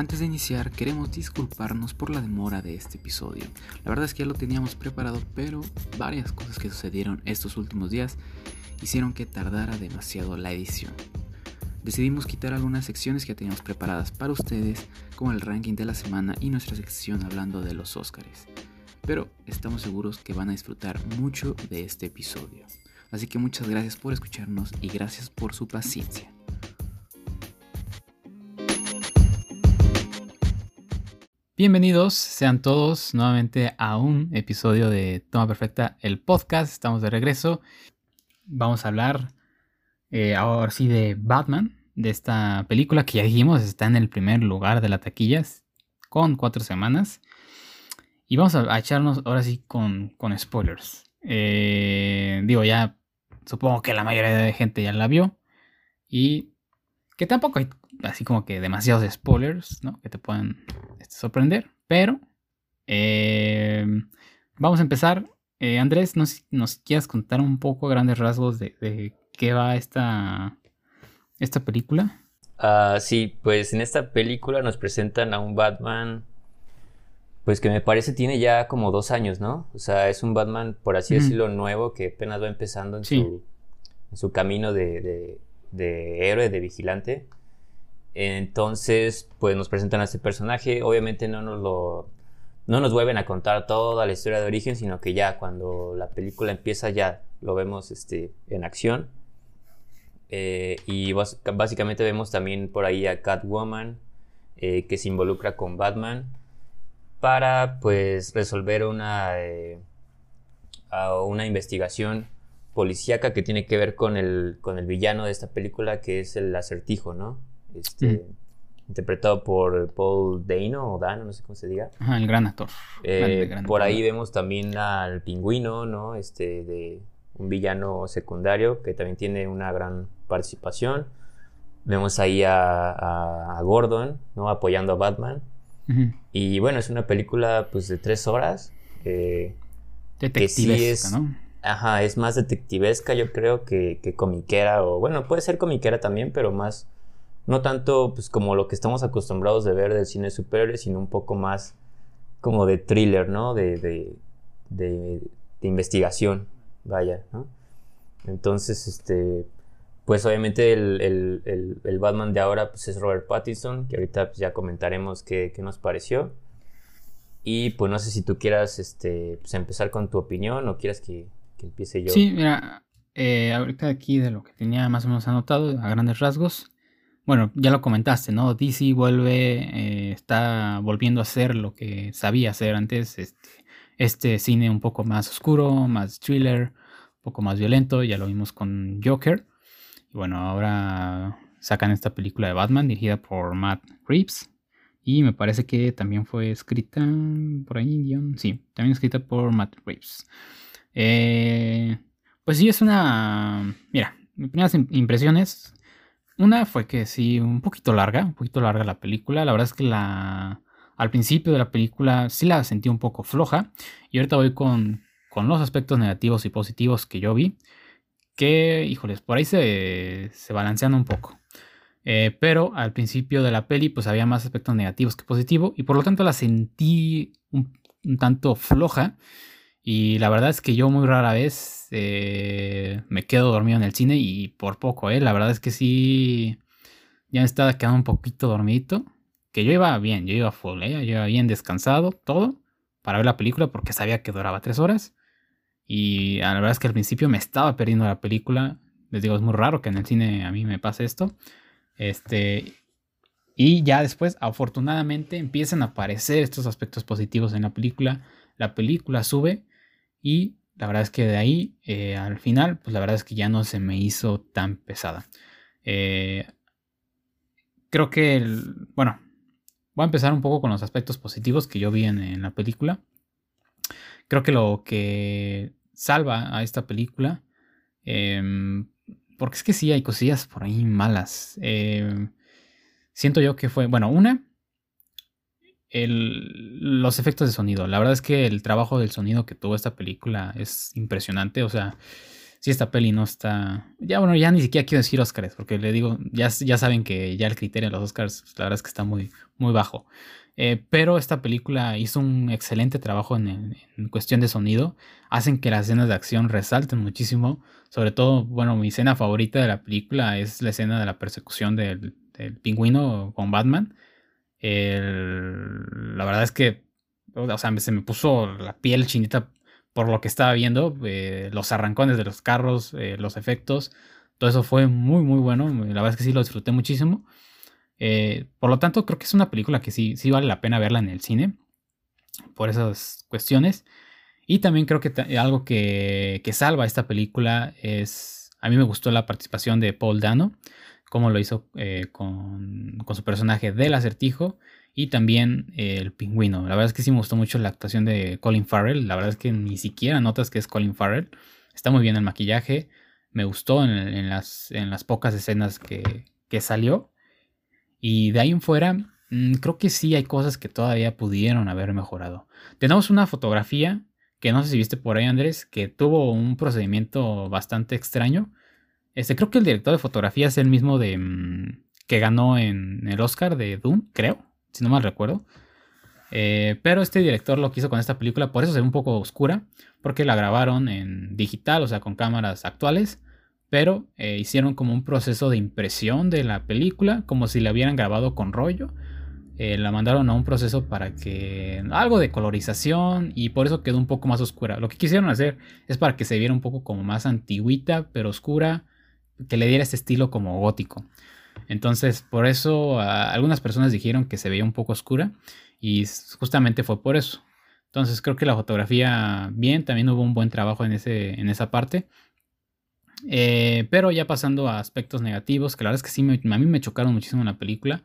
Antes de iniciar, queremos disculparnos por la demora de este episodio. La verdad es que ya lo teníamos preparado, pero varias cosas que sucedieron estos últimos días hicieron que tardara demasiado la edición. Decidimos quitar algunas secciones que teníamos preparadas para ustedes, como el ranking de la semana y nuestra sección hablando de los Óscares. Pero estamos seguros que van a disfrutar mucho de este episodio. Así que muchas gracias por escucharnos y gracias por su paciencia. Bienvenidos sean todos nuevamente a un episodio de Toma Perfecta, el podcast. Estamos de regreso. Vamos a hablar eh, ahora sí de Batman, de esta película que ya dijimos está en el primer lugar de la taquilla con cuatro semanas. Y vamos a, echarnos ahora sí con, con spoilers. Eh, digo, ya supongo que la mayoría de gente ya la vio. Y que tampoco hay así como que demasiados spoilers, ¿no? Que te puedan este, sorprender. Pero eh, vamos a empezar. Eh, Andrés, ¿nos, ¿nos quieres contar un poco a grandes rasgos de, qué va esta, esta película? Uh, sí, pues en esta película nos presentan a un Batman, pues que me parece tiene ya como dos años, ¿no? O sea, es un Batman, por así decirlo, nuevo, que apenas va empezando en, su, en su, camino de, de, de héroe, de vigilante. Entonces, pues nos presentan a este personaje. Obviamente no nos lo. No nos vuelven a contar toda la historia de origen, sino que ya cuando la película empieza ya lo vemos este, en acción. Eh, y básicamente vemos también por ahí a Catwoman eh, que se involucra con Batman para pues resolver una, eh, una investigación policíaca que tiene que ver con el, con el villano de esta película que es el acertijo, ¿no? Este, interpretado por Paul Dano o Dano, no sé cómo se diga. el gran actor. Eh, por ahí vemos también al pingüino, ¿no? Este, de un villano secundario que también tiene una gran participación. Vemos ahí a, Gordon, ¿no? Apoyando a Batman. Y bueno, es una película pues de tres horas. Eh, Detectivesca, ¿no? Ajá, es más detectivesca yo creo que, que comiquera o bueno, puede ser comiquera también, pero más no tanto pues como lo que estamos acostumbrados de ver del cine superior, sino un poco más como de thriller, ¿no? De, de, de, investigación, vaya. Entonces, este, pues obviamente el, el, el, Batman de ahora pues es Robert Pattinson, que ahorita pues, ya comentaremos qué, qué, nos pareció. Y pues no sé si tú quieras este, pues, empezar con tu opinión o quieras que, que empiece yo. Sí, mira, eh, ahorita aquí de lo que tenía más o menos anotado a grandes rasgos, bueno, ya lo comentaste, ¿no? DC vuelve, eh, está volviendo a hacer lo que sabía hacer antes, este, este cine un poco más oscuro, más thriller, un poco más violento, ya lo vimos con Joker. Y bueno, ahora sacan esta película de Batman dirigida por Matt Reeves. Y me parece que también fue escrita por ahí, sí, también escrita por Matt Reeves. Eh, pues sí, es una... Mira, mis primeras impresiones una fue que sí, un poquito larga, un poquito larga la película. La verdad es que la al principio de la película sí la sentí un poco floja. Y ahorita voy con, con los aspectos negativos y positivos que yo vi. Que, híjoles, por ahí se, se balancean un poco. Eh, pero al principio de la peli, pues había más aspectos negativos que positivos. Y por lo tanto la sentí un, un tanto floja. Y la verdad es que yo muy rara vez eh, me quedo dormido en el cine y por poco, ¿eh? La verdad es que sí, ya me estaba quedando un poquito dormidito. Que yo iba bien, yo iba full, ¿eh? Yo iba bien descansado, todo, para ver la película porque sabía que duraba tres horas. Y la verdad es que al principio me estaba perdiendo la película. Les digo, es muy raro que en el cine a mí me pase esto. Este, y ya después, afortunadamente, empiezan a aparecer estos aspectos positivos en la película. La película sube y la verdad es que de ahí eh, al final, pues la verdad es que ya no se me hizo tan pesada. Eh, creo que, el, bueno, voy a empezar un poco con los aspectos positivos que yo vi en, la película. Creo que lo que salva a esta película, em, porque es que sí hay cosillas por ahí malas. Em, siento yo que fue, bueno, una, los efectos de sonido. La verdad es que el trabajo del sonido que tuvo esta película es impresionante. O sea, si esta peli no está. Ya, bueno, ya ni siquiera quiero decir Oscars, porque le digo, ya, ya saben que ya el criterio de los Oscars, la verdad es que está muy, muy bajo. Eh, pero esta película hizo un excelente trabajo en, cuestión de sonido. Hacen que las escenas de acción resalten muchísimo. Sobre todo, bueno, mi escena favorita de la película es la escena de la persecución del, pingüino con Batman. La verdad es que, o sea, se me puso la piel chinita por lo que estaba viendo. Eh, los arrancones de los carros, eh, los efectos. Todo eso fue muy, muy bueno. La verdad es que sí lo disfruté muchísimo. Eh, por lo tanto, creo que es una película que sí, sí vale la pena verla en el cine. Por esas cuestiones. Y también creo que algo que, salva esta película es. A mí me gustó la participación de Paul Dano. Como lo hizo eh, con, su personaje del acertijo. Y también el pingüino. La verdad es que sí me gustó mucho la actuación de Colin Farrell. La verdad es que ni siquiera notas que es Colin Farrell. Está muy bien el maquillaje. Me gustó en, las, en las pocas escenas que, que salió. Y de ahí en fuera, mm, creo que sí hay cosas que todavía pudieron haber mejorado. Tenemos una fotografía que no sé si viste por ahí, Andrés, que tuvo un procedimiento bastante extraño. Este, creo que el director de fotografía es el mismo de mm, que ganó en el Oscar de Doom, creo, si no mal recuerdo. Eh, pero este director lo quiso con esta película, por eso se ve un poco oscura, porque la grabaron en digital, o sea, con cámaras actuales pero eh, hicieron como un proceso de impresión de la película, como si la hubieran grabado con rollo. Eh, la mandaron a un proceso para que algo de colorización y por eso quedó un poco más oscura. Lo que quisieron hacer es para que se viera un poco como más antiguita, pero oscura, que le diera este estilo como gótico. Entonces, por eso algunas personas dijeron que se veía un poco oscura y justamente fue por eso. Entonces, creo que la fotografía bien, también hubo un buen trabajo en, ese, en esa parte. Eh, pero ya pasando a aspectos negativos, que la verdad es que sí, a mí me chocaron muchísimo en la película.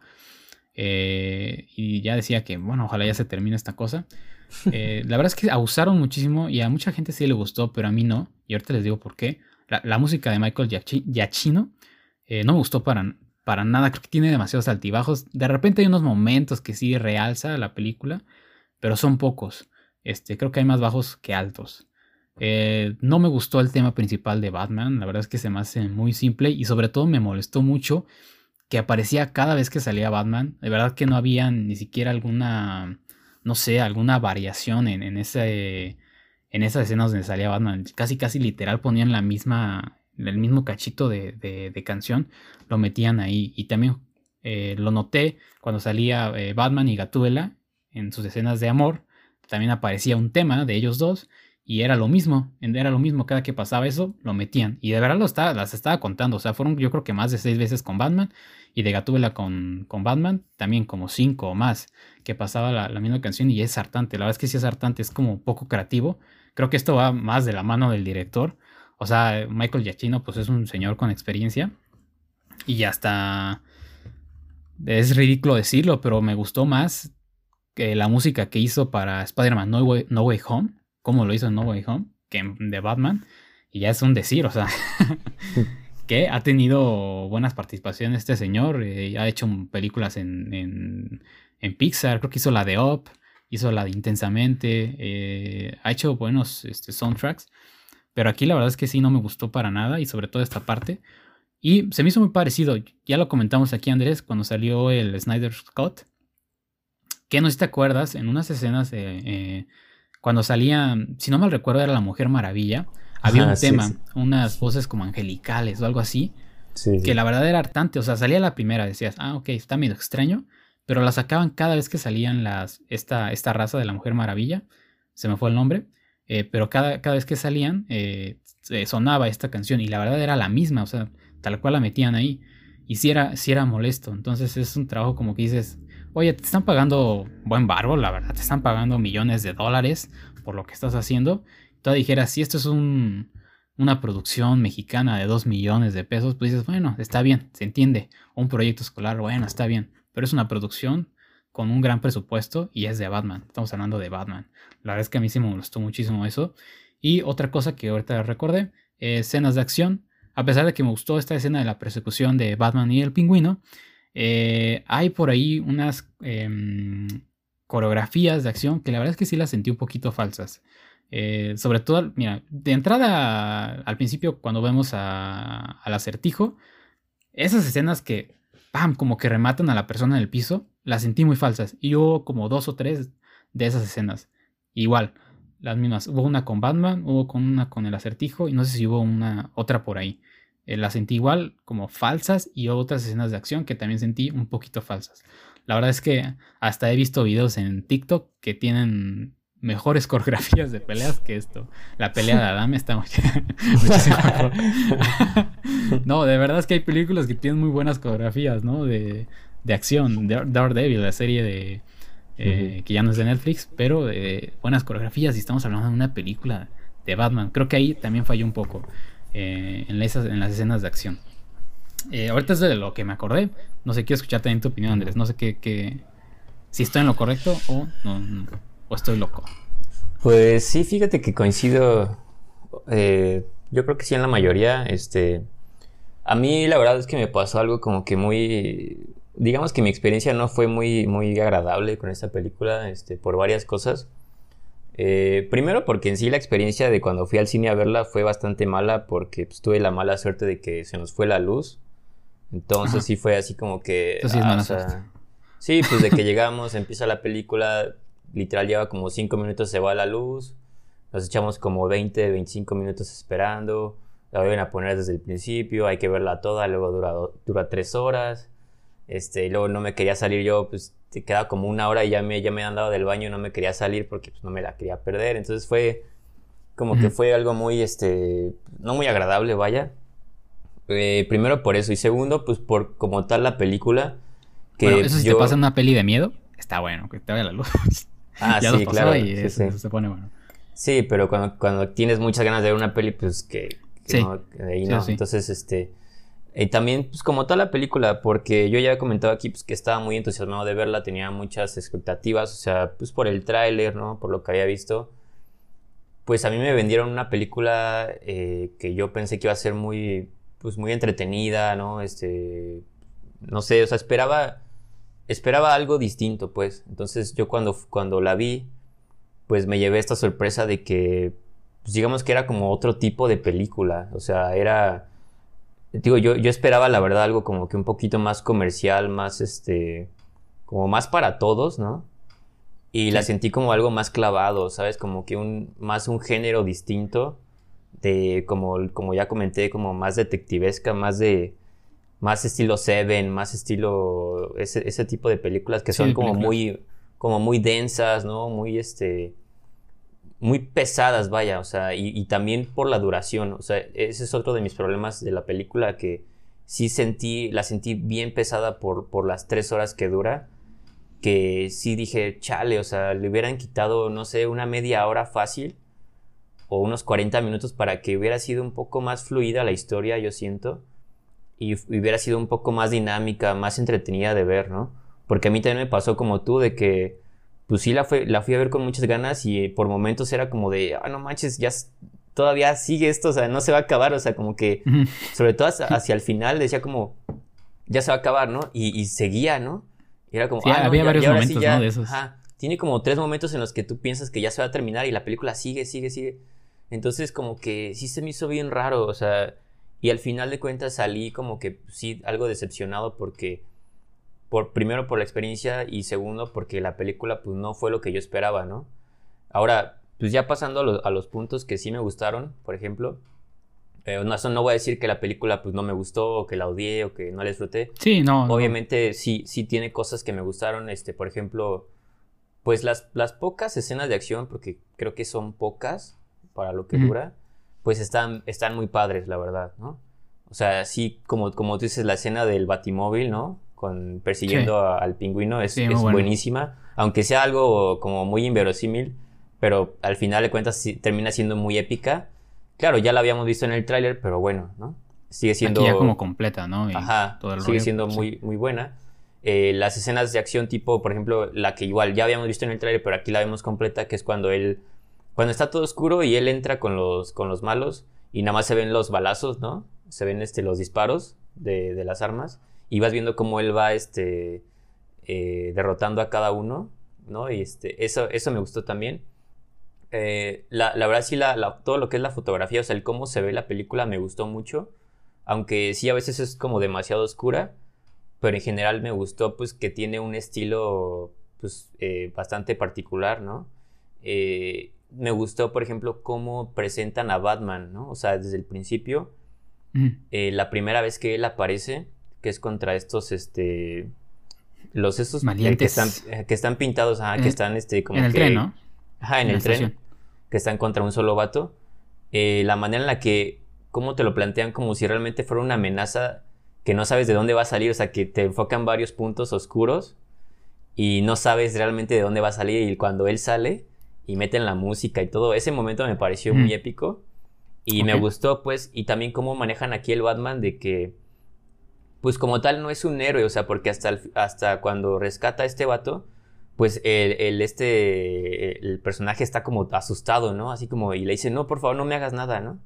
Eh, y ya decía que, bueno, ojalá ya se termine esta cosa. Eh, la verdad es que abusaron muchísimo y a mucha gente sí le gustó, pero a mí no. Y ahorita les digo por qué. La, música de Michael Giacchino no me gustó para, para nada. Creo que tiene demasiados altibajos. De repente hay unos momentos que sí realza la película, pero son pocos. Este, creo que hay más bajos que altos. Eh, no me gustó el tema principal de Batman, la verdad es que se me hace muy simple y sobre todo me molestó mucho que aparecía cada vez que salía Batman. De verdad que no había ni siquiera alguna, no sé, alguna variación en, ese, en esas escenas donde salía Batman. Casi, casi literal ponían la misma, el mismo cachito de, canción, lo metían ahí. Y también eh, lo noté cuando salía eh, Batman y Gatúbela en sus escenas de amor. También aparecía un tema de ellos dos y era lo mismo, era lo mismo, cada que pasaba eso, lo metían. Y de verdad lo estaba, las estaba contando, o sea, fueron yo creo que más de seis veces con Batman. Y de Gatúbela con, con Batman, también como cinco o más, que pasaba la, misma canción y es hartante. La verdad es que sí es hartante, es como poco creativo. Creo que esto va más de la mano del director. O sea, Michael Giacchino pues es un señor con experiencia. Y hasta... Es ridículo decirlo, pero me gustó más la música que hizo para Spider-Man no Way Home como lo hizo en No Way Home, que de Batman, y ya es un decir, o sea, que ha tenido buenas participaciones este señor, eh, ha hecho películas en, en, Pixar, creo que hizo la de Up, hizo la de Intensamente, eh, ha hecho buenos este, soundtracks, pero aquí la verdad es que sí no me gustó para nada, y sobre todo esta parte. Y se me hizo muy parecido, ya lo comentamos aquí Andrés, cuando salió el Snyder Scott, que no sé si te acuerdas, en unas escenas. Eh, cuando salía, si no mal recuerdo, era la Mujer Maravilla, había un tema, unas voces como angelicales o algo así, que la verdad era hartante, o sea, salía la primera, decías, ah, ok, está medio extraño, pero la sacaban cada vez que salían las, esta, esta raza de la Mujer Maravilla, se me fue el nombre, eh, pero cada, cada, vez que salían eh, sonaba esta canción y la verdad era la misma, o sea, tal cual la metían ahí. Y si era, era molesto. Entonces es un trabajo como que dices, oye, te están pagando buen barbo, la verdad, te están pagando millones de dólares por lo que estás haciendo. Tú dijeras, si esto es un, una producción mexicana de 2 millones de pesos, pues dices, bueno, está bien, se entiende. Un proyecto escolar, bueno, está bien. Pero es una producción con un gran presupuesto y es de Batman. Estamos hablando de Batman. La verdad es que a mí sí me gustó muchísimo eso. Y otra cosa que ahorita recordé, escenas de acción. A pesar de que me gustó esta escena de la persecución de Batman y el pingüino, eh, hay por ahí unas em, coreografías de acción que la verdad es que sí las sentí un poquito falsas. Eh, sobre todo, mira, de entrada al principio, cuando vemos al acertijo, esas escenas que, ¡pam!, como que rematan a la persona en el piso, las sentí muy falsas. Y hubo como dos o tres de esas escenas. Igual, las mismas. Hubo una con Batman, hubo con una con el acertijo, y no sé si hubo una otra por ahí. Eh, las sentí igual, como falsas, y otras escenas de acción que también sentí un poquito falsas. La verdad es que hasta he visto videos en TikTok que tienen mejores coreografías de peleas que esto. La pelea de Adam está muchísimo no, de verdad es que hay películas que tienen muy buenas coreografías, ¿no? De, de acción. Daredevil, la serie de... Eh, que ya no es de Netflix, pero de buenas coreografías y estamos hablando de una película de Batman. Creo que ahí también falló un poco eh, en, las, en las escenas de acción. Eh, ahorita es de lo que me acordé. No sé, quiero escuchar también tu opinión, Andrés. No sé qué, si estoy en lo correcto o no, o estoy loco. Pues sí, fíjate que coincido. Eh, yo creo que sí en la mayoría. Este, a mí la verdad es que me pasó algo como que muy, digamos que mi experiencia no fue muy, muy agradable con esta película, este, por varias cosas. Eh, primero porque en sí la experiencia de cuando fui al cine a verla fue bastante mala porque pues, tuve la mala suerte de que se nos fue la luz entonces sí fue así como que... sí, ah, sí, pues de que llegamos, empieza la película, literal lleva como 5 minutos, se va la luz, nos echamos como 20, 25 minutos esperando, la vuelven a poner desde el principio, hay que verla toda, luego dura, dura 3 horas, este, y luego no me quería salir yo, pues te queda como una hora y ya me, ya me han dado del baño no me quería salir porque pues, no me la quería perder, entonces fue como que fue algo muy, este, no muy agradable, vaya. Eh, primero por eso y segundo, pues por como tal la película. Que bueno, eso si te pasa una peli de miedo, está bueno, que te vaya la luz. Ah, sí, claro. sí, se pone bueno. Sí, pero cuando, cuando tienes muchas ganas de ver una peli, pues que, no, ahí no. Entonces, este... Y también, pues como tal la película, porque yo ya he comentado aquí pues, que estaba muy entusiasmado de verla, tenía muchas expectativas, o sea, pues por el tráiler, ¿no? Por lo que había visto. Pues a mí me vendieron una película eh, que yo pensé que iba a ser muy, pues muy entretenida, ¿no? Este, no sé, o sea, esperaba, esperaba algo distinto, pues. Entonces yo cuando, cuando la vi, pues me llevé esta sorpresa de que, pues digamos que era como otro tipo de película, o sea, era, digo, yo, yo esperaba la verdad algo como que un poquito más comercial, más este, como más para todos, ¿no? Y la sentí como algo más clavado, ¿sabes? Como que un, más un género distinto de, como, como ya comenté, como más detectivesca, más de, más estilo Seven, más estilo, ese, ese tipo de películas que son como muy, como muy densas, ¿no? Muy, este, muy pesadas, vaya, o sea, y, también por la duración, o sea, ese es otro de mis problemas de la película que sí sentí, la sentí bien pesada por, por las tres horas que dura, que sí dije, chale, o sea, le hubieran quitado, no sé, una media hora fácil o unos 40 minutos para que hubiera sido un poco más fluida la historia, yo siento, y hubiera sido un poco más dinámica, más entretenida de ver, ¿no? Porque a mí también me pasó como tú, de que, pues sí, la, fue, la fui a ver con muchas ganas y por momentos era como de, ah, no manches, ya todavía sigue esto, o sea, no se va a acabar, o sea, como que, sobre todo hacia, el final, decía como, ya se va a acabar, ¿no? Y, seguía, ¿no? Y era como, ah, había varios momentos, ¿no? De esos. Ajá, tiene como tres momentos en los que tú piensas que ya se va a terminar y la película sigue, sigue, sigue. Entonces como que sí se me hizo bien raro, o sea, y al final de cuentas salí como que sí algo decepcionado porque por primero por la experiencia y segundo porque la película pues no fue lo que yo esperaba, ¿no? Ahora, pues ya pasando a, los puntos que sí me gustaron, por ejemplo, eh, no, no voy a decir que la película pues no me gustó o que la odié o que no la disfruté. Sí, no. Obviamente sí, sí tiene cosas que me gustaron, este, por ejemplo, pues las, las pocas escenas de acción, porque creo que son pocas, para lo que dura, pues están, están muy padres, la verdad, ¿no? O sea, sí, como, como tú dices, la escena del batimóvil, ¿no? Con, persiguiendo al pingüino es, buenísima, aunque sea algo como muy inverosímil, pero al final de cuentas termina siendo muy épica. Claro, ya la habíamos visto en el tráiler, pero bueno, ¿no? Sigue siendo... ya como completa, ¿no? ajá, sigue siendo muy, muy buena. Eh, las escenas de acción tipo, por ejemplo, la que igual ya habíamos visto en el tráiler, pero aquí la vemos completa, que es cuando él cuando está todo oscuro y él entra con los, con los malos y nada más se ven los balazos, ¿no? Se ven este, los disparos de, las armas y vas viendo cómo él va este, eh, derrotando a cada uno, ¿no? Y este, eso, eso me gustó también. Eh, la, verdad sí, la, todo lo que es la fotografía, o sea, el cómo se ve la película me gustó mucho, aunque sí a veces es como demasiado oscura, pero en general me gustó pues que tiene un estilo pues eh, bastante particular, ¿no? Eh, me gustó, por ejemplo, cómo presentan a Batman, ¿no? O sea, desde el principio, la primera vez que él aparece, que es contra estos, este, los esos que están, que están pintados, que están, este, como en el tren, ¿no? Ajá, en, el tren, que están contra un solo vato. Eh, la manera en la que, cómo te lo plantean como si realmente fuera una amenaza que no sabes de dónde va a salir, o sea, que te enfocan varios puntos oscuros y no sabes realmente de dónde va a salir y cuando él sale y meten la música y todo, ese momento me pareció muy épico y me gustó pues y también cómo manejan aquí el Batman de que pues como tal no es un héroe, o sea, porque hasta, hasta cuando rescata a este vato, pues el, este, el personaje está como asustado, ¿no? Así como, y le dice, no, por favor, no me hagas nada, ¿no?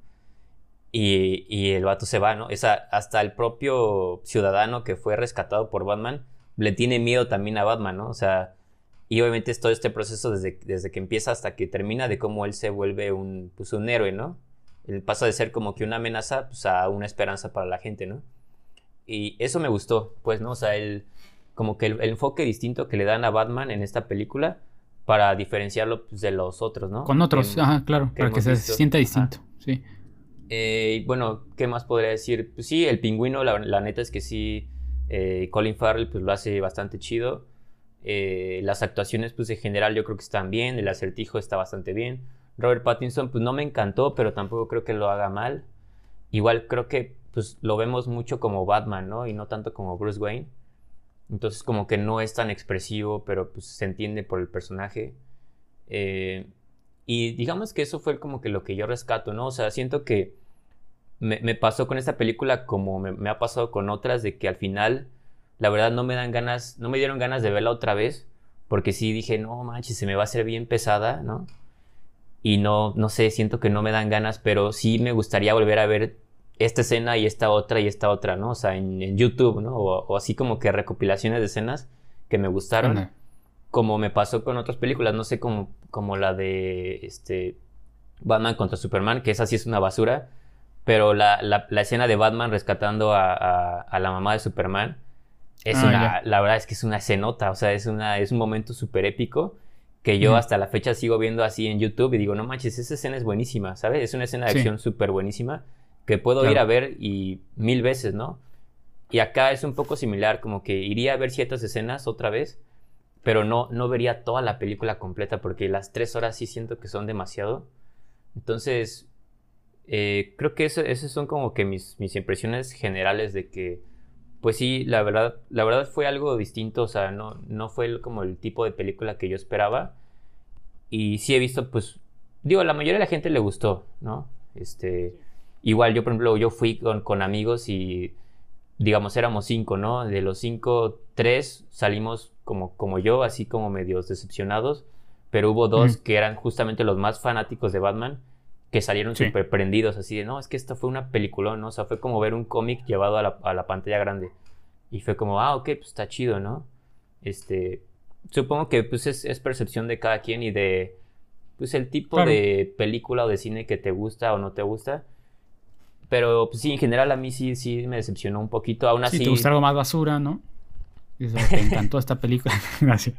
Y, y el vato se va, ¿no? Esa, hasta el propio ciudadano que fue rescatado por Batman le tiene miedo también a Batman, ¿no? O sea, y obviamente es todo este proceso desde, desde que empieza hasta que termina de cómo él se vuelve un, pues un héroe, ¿no? Él pasa de ser como que una amenaza pues, a una esperanza para la gente, ¿no? Y eso me gustó, pues, ¿no? O sea, el como que el, enfoque distinto que le dan a Batman en esta película para diferenciarlo pues, de los otros, ¿no? Con otros, ajá, claro, para que se sienta distinto, sí. Eh, bueno, ¿qué más podría decir? Pues sí, el pingüino, la, neta es que sí, eh, Colin Farrell pues lo hace bastante chido. Eh, las actuaciones pues en general yo creo que están bien, el acertijo está bastante bien. Robert Pattinson pues no me encantó, pero tampoco creo que lo haga mal. Igual creo que pues lo vemos mucho como Batman, ¿no? Y no tanto como Bruce Wayne. Entonces como que no es tan expresivo, pero pues se entiende por el personaje. Eh, y digamos que eso fue como que lo que yo rescato, ¿no? O sea, siento que me, pasó con esta película como me, ha pasado con otras, de que al final, la verdad, no me dan ganas, no me dieron ganas de verla otra vez, porque sí dije, no manches, se me va a hacer bien pesada, ¿no? Y no, no sé, siento que no me dan ganas, pero sí me gustaría volver a ver esta escena y esta otra y esta otra, ¿no? O sea, en, YouTube, ¿no? O, así como que recopilaciones de escenas que me gustaron. Como me pasó con otras películas, no sé, como, como la de este Batman contra Superman, que esa sí es una basura. Pero la, la, escena de Batman rescatando a, a, la mamá de Superman es ah, una, la verdad es que es una escenota, o sea, es, una, es un momento súper épico que yo hasta la fecha sigo viendo así en YouTube y digo, no manches, esa escena es buenísima, ¿sabes? Es una escena de acción súper buenísima que puedo ir a ver y mil veces, ¿no? Y acá es un poco similar, como que iría a ver ciertas escenas otra vez, pero no, no vería toda la película completa porque las tres horas sí siento que son demasiado. Entonces, eh, creo que esas son como que mis, mis impresiones generales de que, pues sí, la verdad, la verdad fue algo distinto, o sea, no, no fue como el tipo de película que yo esperaba. Y sí he visto, pues, digo, la mayoría de la gente le gustó, ¿no? Este, Igual yo, por ejemplo, yo fui con, amigos y, digamos, éramos cinco, ¿no? De los cinco, tres salimos como, como yo, así como medios decepcionados, pero hubo dos que eran justamente los más fanáticos de Batman, que salieron súper prendidos, así de, no, es que esta fue una película, ¿no? O sea, fue como ver un cómic llevado a la, pantalla grande. Y fue como, ah, ok, pues está chido, ¿no? Este, supongo que pues es, percepción de cada quien y de, pues el tipo de película o de cine que te gusta o no te gusta. Pero pues, sí, en general a mí sí, sí me decepcionó un poquito. Aún así. Sí, te gusta algo más basura, ¿no? Te encantó esta película. Gracias.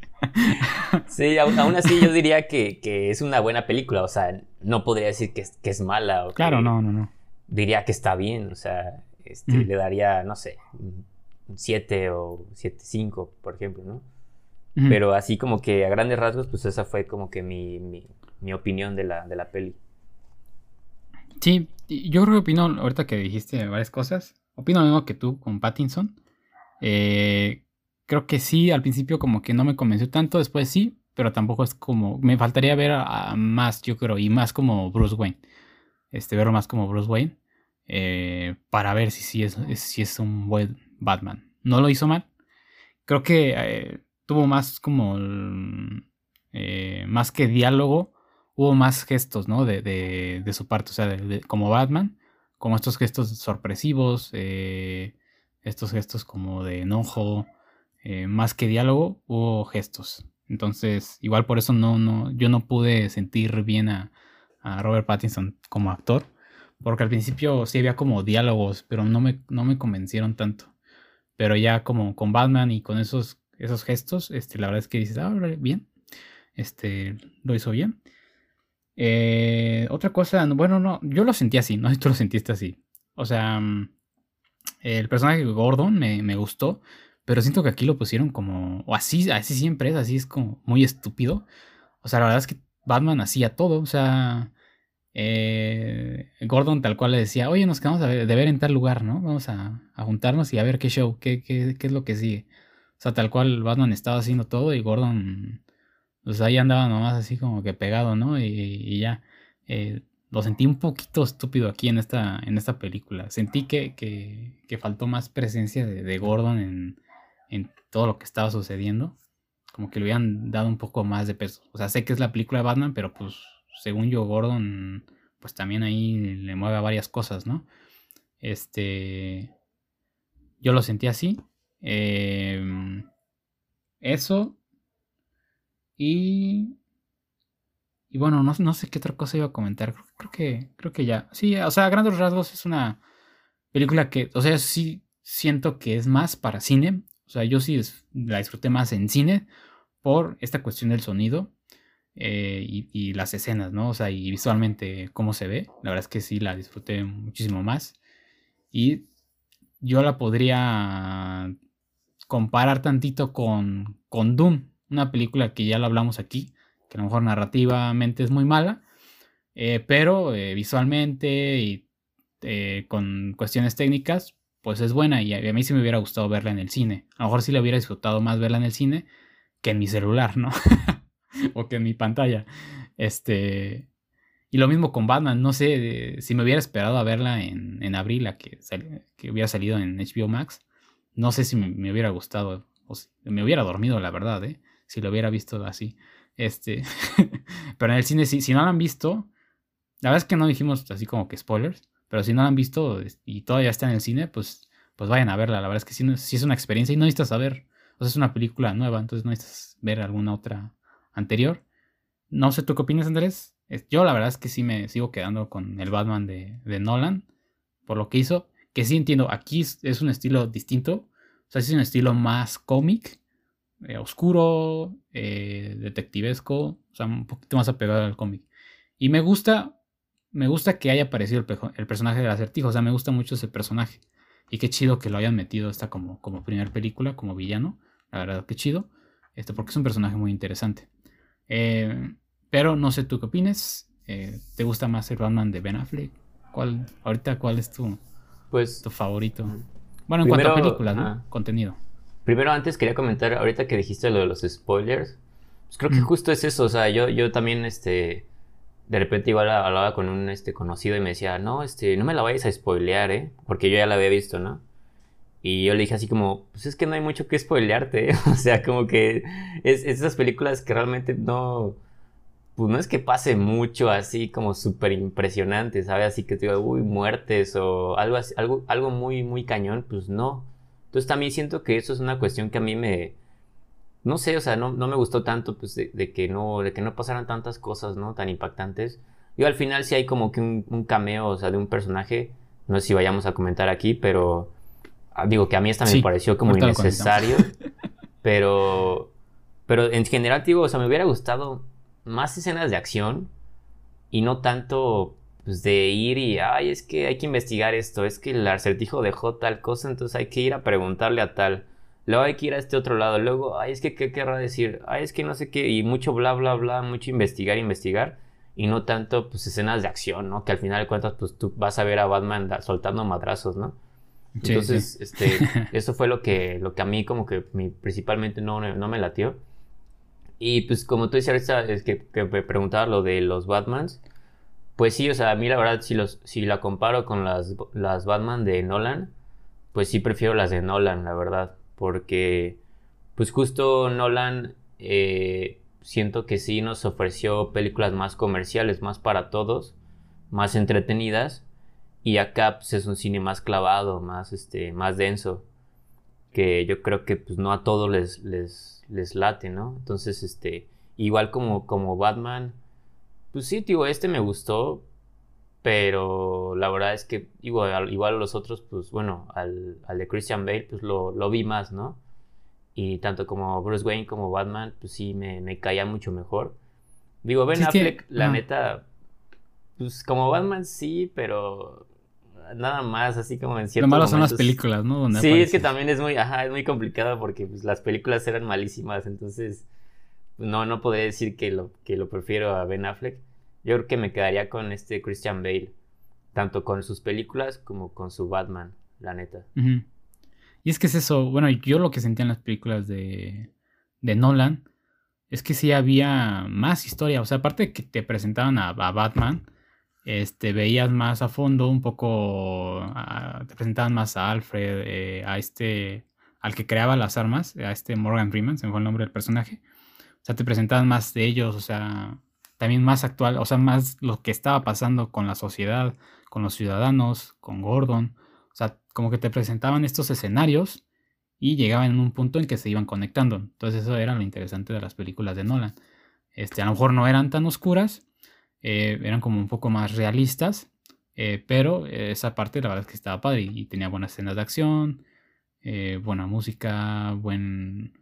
sí, aún, así yo diría que, es una buena película. O sea, no podría decir que, que es mala. O claro, no, no, no. Diría que está bien. O sea, este, le daría, no sé, un 7 o 7.5, por ejemplo, ¿no? Pero así como que a grandes rasgos, pues esa fue como que mi, mi, mi opinión de la, de la peli. Sí, yo creo que opino, ahorita que dijiste varias cosas, opino lo mismo que tú con Pattinson. Eh, creo que sí, al principio como que no me convenció tanto, después sí, pero tampoco es como, me faltaría ver a, más, yo creo, y más como Bruce Wayne. Este, verlo más como Bruce Wayne, eh, para ver si, si, es, si es un buen Batman. No lo hizo mal. Creo que eh, tuvo más como, más que diálogo, hubo más gestos, ¿no? De, de, su parte, o sea, como Batman, como estos gestos sorpresivos, eh, estos gestos como de enojo, eh, más que diálogo, hubo gestos. Entonces, igual por eso no, no, yo no pude sentir bien a, a Robert Pattinson como actor. Porque al principio sí había como diálogos, pero no me, no me convencieron tanto. Pero ya como con Batman y con esos, esos gestos, este, la verdad es que dices, ah, bien. Este, lo hizo bien. Eh, otra cosa, bueno, no, yo lo sentí así, no sé si tú lo sentiste así. O sea, mm, el personaje de Gordon me, me, gustó, pero siento que aquí lo pusieron como, o así, así siempre es, así es como muy estúpido. O sea, la verdad es que Batman hacía todo, o sea, eh, Gordon tal cual le decía, oye, nos quedamos de ver en tal lugar, ¿no? Vamos a, juntarnos y a ver qué show, qué, qué, qué, es lo que sigue. O sea, tal cual Batman estaba haciendo todo y Gordon, pues ahí andaba nomás así como que pegado, ¿no? Y, ya. Eh, lo sentí un poquito estúpido aquí en esta, en esta película. Sentí que, que, faltó más presencia de, Gordon en, en, todo lo que estaba sucediendo. Como que le hubieran dado un poco más de peso. O sea, sé que es la película de Batman, pero pues según yo, Gordon, pues también ahí le mueve a varias cosas, ¿no? Este, yo lo sentí así. Em, eso. Y... Y bueno, no, no, sé qué otra cosa iba a comentar. Creo, que, creo que ya. Sí, o sea, a grandes rasgos es una película que, o sea, sí siento que es más para cine. O sea, yo sí la disfruté más en cine por esta cuestión del sonido. Eh, y, las escenas, ¿no? O sea, y visualmente cómo se ve. La verdad es que sí la disfruté muchísimo más. Y yo la podría comparar tantito con, con Doom, una película que ya lo hablamos aquí, que a lo mejor narrativamente es muy mala, eh, pero eh, visualmente y con cuestiones técnicas, pues es buena y a mí sí me hubiera gustado verla en el cine. A lo mejor sí le hubiera disfrutado más verla en el cine que en mi celular, ¿no? o que en mi pantalla. Este. Y lo mismo con Batman. No sé si me hubiera esperado a verla en, en abril, a que, que hubiera salido en HBO Max. No sé si me, hubiera gustado. O me hubiera dormido, la verdad, ¿eh? Si lo hubiera visto así. Este. pero en el cine, si, si no lo han visto. La verdad es que no dijimos así como que spoilers. Pero si no lo han visto y todavía está en el cine, pues, pues vayan a verla. La verdad es que sí, es una experiencia y no necesitas saber. O sea, es una película nueva, entonces no necesitas ver alguna otra anterior. No sé tú qué opinas, Andrés. Yo la verdad es que sí me sigo quedando con el Batman de, Nolan, por lo que hizo. Que sí entiendo, aquí es, un estilo distinto. O sea, es un estilo más cómic, eh, oscuro, eh, detectivesco, o sea, un poquito más apegado al cómic. Y me gusta, me gusta que haya aparecido el, personaje del acertijo, o sea, me gusta mucho ese personaje. Y qué chido que lo hayan metido esta como, como primera película, como villano. La verdad, qué chido. Este, porque es un personaje muy interesante. Eh, pero no sé tú qué opines. Eh, ¿Te gusta más el Batman de Ben Affleck? ¿Cuál, ahorita, ¿cuál es tu, pues, tu favorito? Bueno, en cuanto a películas, ¿no? Contenido. Primero, antes quería comentar, ahorita que dijiste lo de los spoilers, pues creo que justo es eso. O sea, yo, yo también, este, de repente igual hablaba con un este, conocido y me decía, no, este, no me la vayas a spoilear, ¿eh? Porque yo ya la había visto, ¿no? Y yo le dije así como, pues es que no hay mucho que spoilearte, o sea, como que es, esas películas que realmente no, pues no es que pase mucho así como súper impresionante, ¿sabes? Así que te digo, uy, muertes o algo algo, algo muy, muy cañón, pues no. Entonces también siento que eso es una cuestión que a mí me, no sé, o sea, no, no me gustó tanto, pues, de, que no, de que no pasaran tantas cosas, ¿no? Tan impactantes. Yo al final sí hay como que un, un cameo, o sea, de un personaje, no sé si vayamos a comentar aquí, pero Ah, digo que a mí esta me pareció como innecesario, pero, pero en general, digo, o sea, me hubiera gustado más escenas de acción y no tanto pues, de ir y, ay, es que hay que investigar esto, es que el acertijo dejó tal cosa, entonces hay que ir a preguntarle a tal. Luego hay que ir a este otro lado, luego, ay, es que, ¿qué querrá decir? Ay, es que no sé qué, y mucho bla, bla, bla, mucho investigar, investigar, y no tanto, pues, escenas de acción, ¿no? Que al final de cuentas, pues, tú vas a ver a Batman soltando madrazos, ¿no? Entonces, este, eso fue lo que, lo que a mí como que principalmente no, no me latió. Y pues como tú decías es que, que, me preguntaba lo de los Batmans, pues sí, o sea, a mí la verdad, si, los, si la comparo con las, las Batman de Nolan, pues sí prefiero las de Nolan, la verdad, porque pues justo Nolan eh, siento que sí nos ofreció películas más comerciales, más para todos, más entretenidas y acá pues, es un cine más clavado, más, este, más denso. que yo creo que pues no a todos les, les, les late, ¿no? Entonces, este, igual como, como Batman, pues sí, digo, este me gustó, pero la verdad es que igual, igual los otros, pues bueno, al, al de Christian Bale, pues lo, lo, vi más, ¿no? Y tanto como Bruce Wayne como Batman, pues sí, me, me caía mucho mejor. Digo, Ben Affleck, la neta, pues como Batman sí, pero nada más, así como en cierto Lo malo son las películas, ¿no? sí, es que también es muy, ajá, es muy complicado porque pues, las películas eran malísimas, entonces no, no podría decir que lo, que lo prefiero a Ben Affleck. Yo creo que me quedaría con este Christian Bale, tanto con sus películas como con su Batman, la neta. Y es que es eso, bueno, yo lo que sentía en las películas de, de Nolan es que sí había más historia, o sea, aparte que te presentaban a, a Batman, este, veías más a fondo, un poco, te presentaban más a Alfred, eh, a este, al que creaba las armas, a este Morgan Freeman, se me fue el nombre del personaje. O sea, te presentaban más de ellos, o sea, también más actual, o sea, más lo que estaba pasando con la sociedad, con los ciudadanos, con Gordon. O sea, como que te presentaban estos escenarios y llegaban en un punto en que se iban conectando. Entonces eso era lo interesante de las películas de Nolan. Este, a lo mejor no eran tan oscuras, eh, eran como un poco más realistas, eh, pero esa parte la verdad es que estaba padre y, tenía buenas escenas de acción, eh, buena música, buen,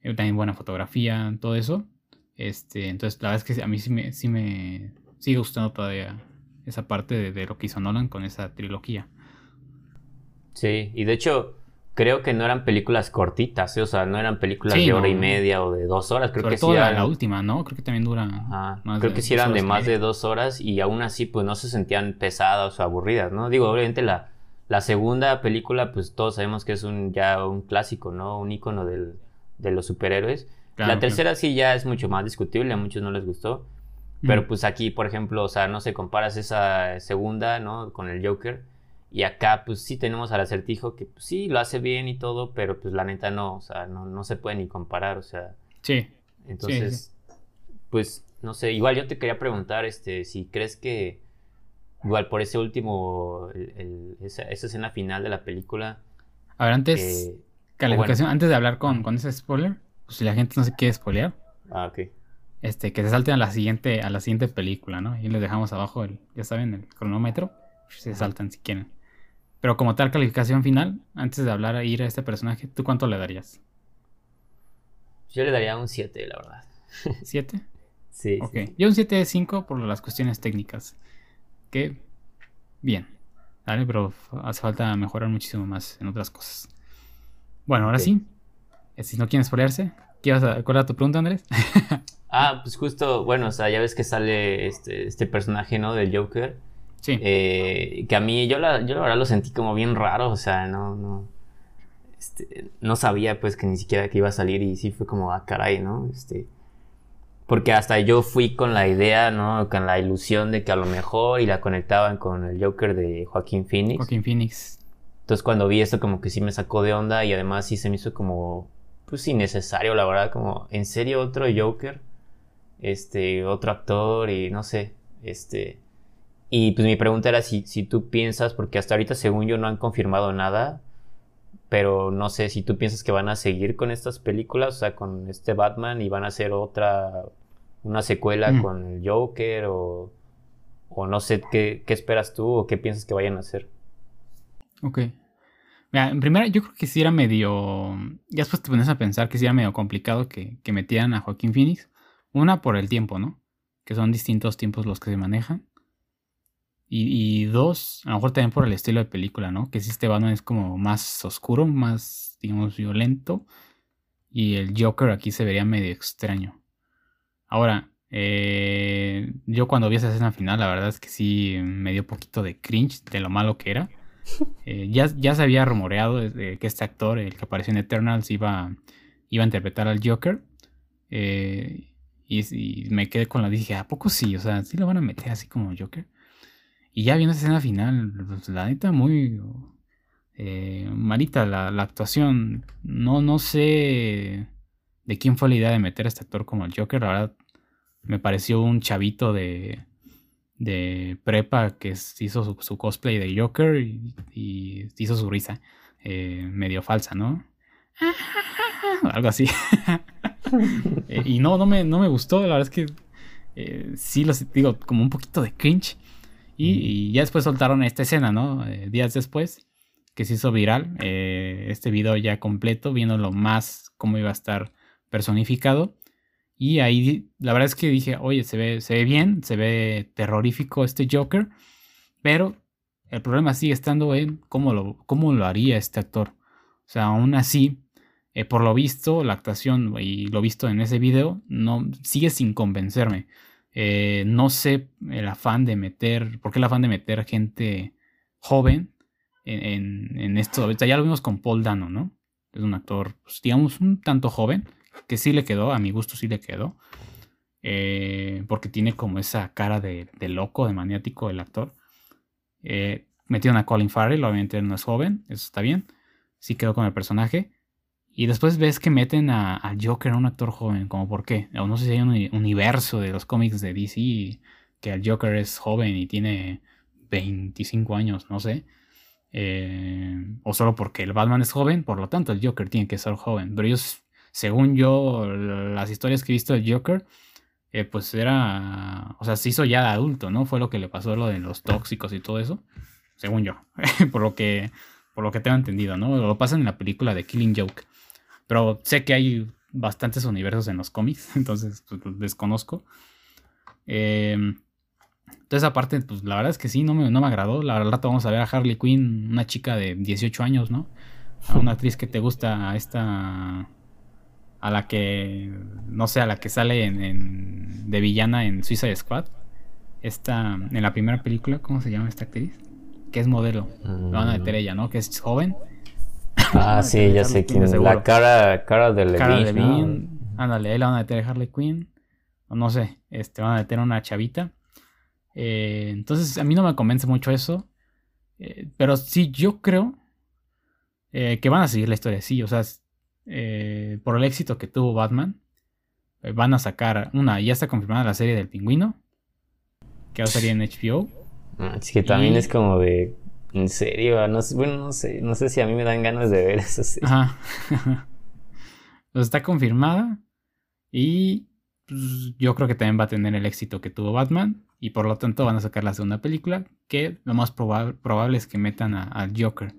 también buena fotografía, todo eso. Este, entonces la verdad es que a mí sí me, sí me sigue gustando todavía esa parte de, de lo que hizo Nolan con esa trilogía. Sí, y de hecho creo que no eran películas cortitas, o sea, no eran películas de hora y media o de dos horas. Creo que sí eran... la última, ¿no? Creo que también dura. más creo que sí eran de más de dos horas y aún así, pues no se sentían pesadas o aburridas, ¿no? Digo, obviamente la, la segunda película, pues todos sabemos que es un ya un clásico, ¿no? Un icono del, de los superhéroes. La tercera sí ya es mucho más discutible, a muchos no les gustó. Pero pues aquí, por ejemplo, o sea, no sé, comparas esa segunda, ¿no? Con el Joker y acá, pues sí tenemos al acertijo que pues, sí lo hace bien y todo, pero pues la neta no, o sea, no, no se puede ni comparar, o sea. Sí. Entonces, pues, no sé, igual yo te quería preguntar, este, si crees que, igual por ese último, esa, escena final de la película. A ver, antes, eh, calificación, antes de hablar con, con ese spoiler, pues si la gente no se quiere spoilear. Ah, ok. Este, que se salten a la siguiente, a la siguiente película, ¿no? Y les dejamos abajo el, ya saben, el cronómetro. Se saltan si quieren. Pero como tal calificación final, antes de hablar a ir a este personaje, ¿tú cuánto le darías? Yo le daría un 7, la verdad. ¿7? sí, Ok. Yo un 7 de 5 por las cuestiones técnicas. Que, bien. ¿Vale? Pero hace falta mejorar muchísimo más en otras cosas. Bueno, ahora sí. Eh, si no quieren spoilearse, ¿cuál era tu pregunta, Andrés? ah, pues justo, bueno, o sea, ya ves que sale este, este personaje, ¿no? Del Joker. Sí. Eh, que a mí, yo la, yo la verdad lo sentí como bien raro, o sea, no, no, este, no sabía pues que ni siquiera que iba a salir y sí fue como, ah, caray, ¿no? Este, porque hasta yo fui con la idea, ¿no? Con la ilusión de que a lo mejor y la conectaban con el Joker de Joaquín Phoenix. Joaquín Phoenix. Entonces cuando vi esto como que sí me sacó de onda y además sí se me hizo como, pues innecesario, la verdad, como, ¿en serio otro Joker? Este, otro actor y no sé, este y pues mi pregunta era si, si tú piensas, porque hasta ahorita según yo no han confirmado nada, pero no sé si tú piensas que van a seguir con estas películas, o sea, con este Batman y van a hacer otra, una secuela mm. con el Joker o, o no sé qué, qué, esperas tú o qué piensas que vayan a hacer. Ok. En primera yo creo que sí era medio, ya después te pones a pensar que sí era medio complicado que, metieran a Joaquín Phoenix. Una por el tiempo, ¿no? Que son distintos tiempos los que se manejan. Y, dos, a lo mejor también por el estilo de película, ¿no? Que si este Batman es como más oscuro, más, digamos, violento. Y el Joker aquí se vería medio extraño. Ahora, eh, yo cuando vi esa escena final, la verdad es que sí me dio poquito de cringe de lo malo que era. Eh, ya, ya se había rumoreado que este actor, el que apareció en Eternals, iba, iba a interpretar al Joker. Eh, y, me quedé con la dije, ¿a poco sí? O sea, sí lo van a meter así como Joker. Y ya viendo esa escena final, pues, la neta, muy eh, malita la, actuación. No, no sé de quién fue la idea de meter a este actor como el Joker. La verdad, me pareció un chavito de, de prepa que hizo su, cosplay de Joker y, hizo su risa eh, medio falsa, ¿no? algo así. Eh, y no, no me, no me gustó, la verdad es que eh, sí, los digo, como un poquito de cringe. Y, ya después soltaron esta escena, ¿no? Días después, que se hizo viral. este video ya completo, viéndolo más cómo iba a estar personificado. Y ahí la verdad es que dije, oye, se ve, se ve bien, se ve terrorífico este Joker. Pero el problema sigue estando en cómo lo, cómo lo haría este actor. O sea, aún así, eh, por lo visto, la actuación y lo visto en ese video no sigue sin convencerme. Eh, no sé el afán de meter, ¿por qué el afán de meter gente joven en, esto? ya lo vimos con Paul Dano, ¿no? Es un actor, pues, digamos, un tanto joven, que sí le quedó, a mi gusto sí le quedó. Eh, porque tiene como esa cara de, loco, de maniático el actor. metieron a Colin Farrell, obviamente no es joven, eso está bien. Sí quedó con el personaje. Y después ves que meten a, Joker a un actor joven, como por qué. O no sé si hay un universo de los cómics de DC que el Joker es joven y tiene 25 años, no sé. Eh, o solo porque el Batman es joven, por lo tanto el Joker tiene que ser joven. Pero ellos, según yo, las historias que he visto del Joker, eh, pues era, o sea, se hizo ya de adulto, ¿no? Fue lo que le pasó lo de los tóxicos y todo eso, según yo, por lo que, por lo que tengo entendido, ¿no? Lo pasan en la película de Killing Joke. Pero sé que hay bastantes universos en los cómics, entonces pues, desconozco. Em, entonces, aparte, pues la verdad es que sí, no me, no me agradó. La verdad, vamos a ver a Harley Quinn, una chica de 18 años, ¿no? A una actriz que te gusta, a esta. A la que. No sé, a la que sale en, de villana en Suicide Squad. Esta. En la primera película, ¿cómo se llama esta actriz? Que es modelo. La van a meter mm. ella, ¿no? Que es joven. Ah, sí, ya sé quién es. La cara, cara de Levine. Cara de Ándale, ahí la van a meter Harley Quinn. O no sé, este, van a meter una chavita. Eh, entonces, a mí no me convence mucho eso. Eh, pero sí, yo creo eh, que van a seguir la historia. Sí, o sea, por el éxito que tuvo Batman, van a sacar una. Ya está confirmada la serie del pingüino. Que va a salir en HBO. Ah, es que también es como de en serio, no bueno, no sé, no sé si a mí me dan ganas de ver. Ajá. pues está confirmada y pues, yo creo que también va a tener el éxito que tuvo Batman y por lo tanto van a sacar la segunda película que lo más probable es que metan al Joker.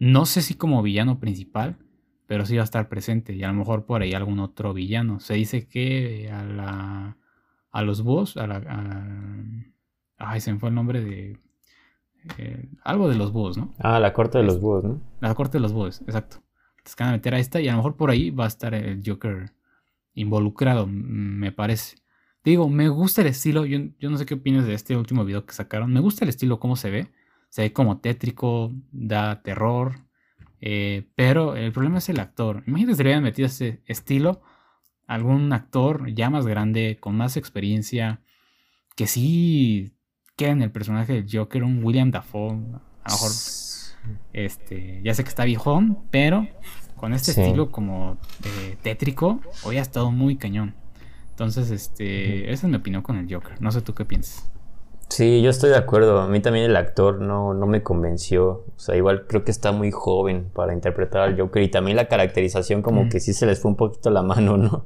No sé si como villano principal, pero sí va a estar presente y a lo mejor por ahí algún otro villano. Se dice que a la a los búhos, a la ay, se me fue el nombre de eh, algo de los búhos, ¿no? Ah, la corte de los búhos, ¿no? La corte de los búhos, exacto. Te van a meter a esta y a lo mejor por ahí va a estar el Joker involucrado, me parece. digo, me gusta el estilo, yo, no sé qué opinas de este último video que sacaron, me gusta el estilo, cómo se ve, se ve como tétrico, da terror, eh, pero el problema es el actor. Imagínate si le hubieran metido ese estilo algún actor ya más grande, con más experiencia, que sí queda en el personaje del Joker un William Dafoe. A lo mejor, este, ya sé que está viejón, pero con este estilo como tétrico, hoy ha estado muy cañón. Entonces, este, esa es mi opinión con el Joker. No sé tú qué piensas. Sí, yo estoy de acuerdo. A mí también el actor no, no me convenció. O sea, igual creo que está muy joven para interpretar al Joker. Y también la caracterización como que sí se les fue un poquito la mano, ¿no?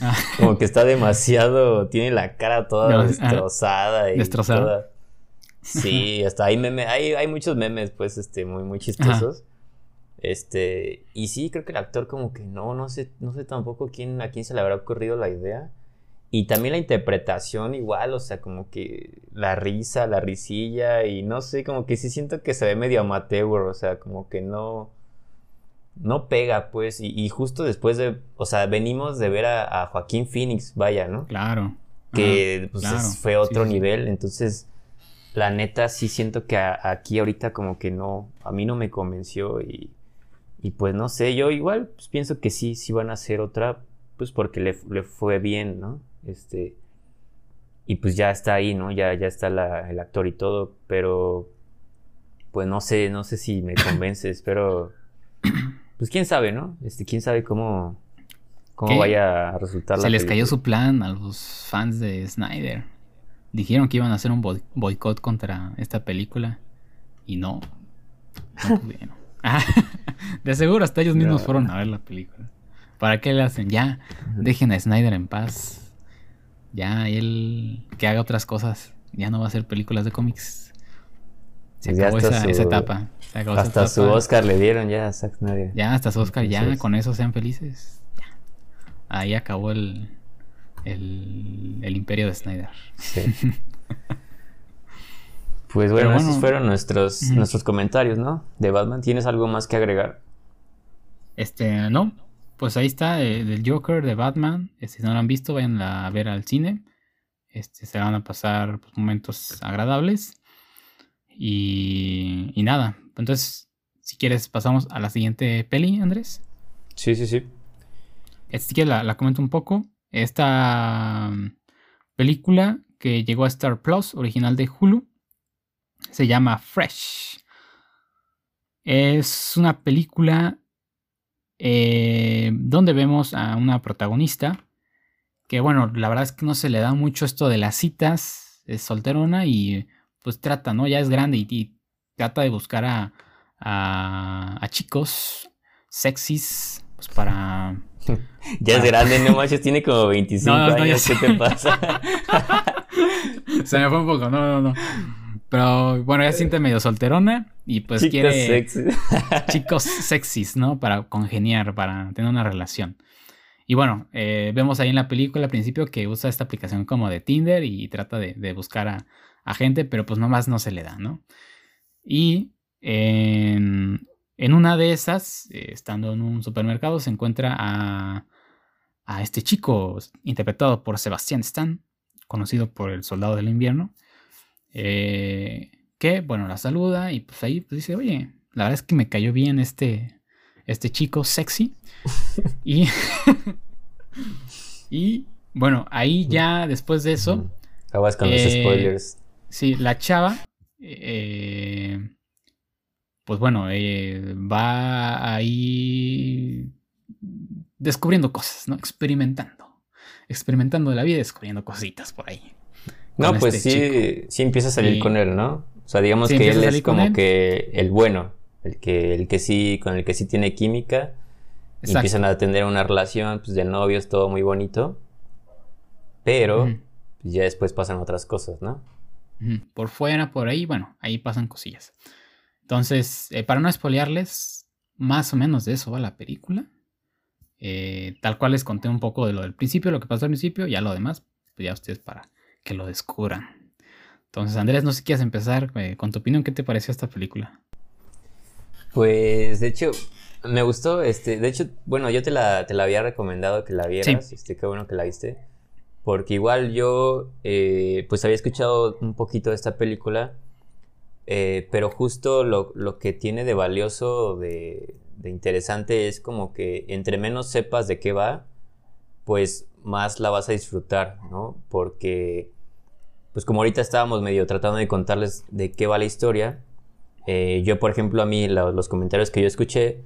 Ah. como que está demasiado... Tiene la cara toda destrozada. Y destrozada. Sí, hasta hay memes. Hay, hay muchos memes, pues, este, muy, muy chistosos. Este... Y sí, creo que el actor como que no, no sé, no sé tampoco quién, a quién se le habrá ocurrido la idea. Y también la interpretación igual, o sea, como que la risa, la risilla y no sé, como que sí siento que se ve medio amateur, o sea, como que no no pega, pues, y, justo después de, o sea, venimos de ver a, Joaquín Phoenix, vaya, ¿no? Claro. Que pues fue otro nivel, entonces, la neta sí siento que aquí ahorita como que no, a mí no me convenció y, y pues no sé, yo igual pues, pienso que sí, sí van a hacer otra, pues porque le, le fue bien, ¿no? Este, y pues ya está ahí, ¿no? Ya, ya está el actor y todo, pero pues no sé, no sé si me convences, pero pues quién sabe, ¿no? Este, quién sabe cómo, cómo vaya a resultar Se les cayó su plan a los fans de Snyder. Dijeron que iban a hacer un boicot contra esta película y no, no pudieron. De seguro hasta ellos mismos fueron a ver la película. ¿Para qué le hacen? Ya, dejen a Snyder en paz. Ya, él que haga otras cosas. Ya no va a hacer películas de cómics. Se acabó esa, etapa. hasta su Oscar le dieron ya a Zack Snyder. Ya, hasta su Oscar, ya, con eso sean felices. Ahí acabó el, el, imperio de Snyder. pues bueno, esos fueron nuestros, nuestros comentarios, ¿no? De Batman. ¿Tienes algo más que agregar? Este, no. Pues ahí está, el del Joker de Batman. Este, si no lo han visto, vayan a ver al cine. Este, se van a pasar pues, momentos agradables. Y, y nada. Entonces, si quieres, pasamos a la siguiente peli, Andrés. Sí, sí, sí. Así que la, comento un poco. Esta mm, película que llegó a Star Plus, original de Hulu, se llama Fresh. Es una película eh, donde vemos a una protagonista que, bueno, la verdad es que no se le da mucho esto de las citas, es solterona y pues trata, ¿no? Ya es grande y, trata de buscar a, a, a chicos sexys pues para ya es grande, no manches, tiene como 25 años. ¿Qué te pasa? Se me fue un poco, no, no, no. Pero bueno, ella siente medio solterona y pues quiere chicos sexys, ¿no? Para congeniar, para tener una relación. Y bueno, eh, vemos ahí en la película al principio que usa esta aplicación como de Tinder y trata de, buscar a, a, gente, pero pues nomás no se le da, ¿no? Y en, en una de esas, eh, estando en un supermercado, se encuentra a, este chico interpretado por Sebastián Stan, conocido por el Soldado del Invierno, eh, que, bueno, la saluda y pues ahí pues, dice, oye, la verdad es que me cayó bien este, este chico sexy. y, y, bueno, ahí ya después de eso... Acabas con los eh, spoilers. Sí, la chava... Eh, pues bueno, va ahí descubriendo cosas, ¿no? Experimentando. Experimentando la vida y descubriendo cositas por ahí. No, pues este sí, sí empieza a salir con él, ¿no? O sea, digamos que él es como que el bueno, el que, el que sí, con el que sí tiene química. Y empiezan a tener una relación pues, de novios, todo muy bonito. Pero pues, ya después pasan otras cosas, ¿no? Por fuera, por ahí, bueno, ahí pasan cosillas. Entonces, eh, para no espolearles, más o menos de eso va la película. Eh, tal cual les conté un poco de lo del principio, lo que pasó al principio, ya lo demás, pues ya ustedes para que lo descubran. Entonces, Andrés, no sé si quieres empezar eh, con tu opinión, ¿qué te pareció esta película? Pues, de hecho, me gustó, este, de hecho, bueno, yo te la, te la había recomendado que la vieras, este, qué bueno que la viste, porque igual yo, pues había escuchado un poquito de esta película, eh, pero justo lo, que tiene de valioso, de, interesante, es como que entre menos sepas de qué va, pues más la vas a disfrutar, ¿no? Porque, pues como ahorita estábamos medio tratando de contarles de qué va la historia, eh, yo, por ejemplo, a mí los comentarios que yo escuché,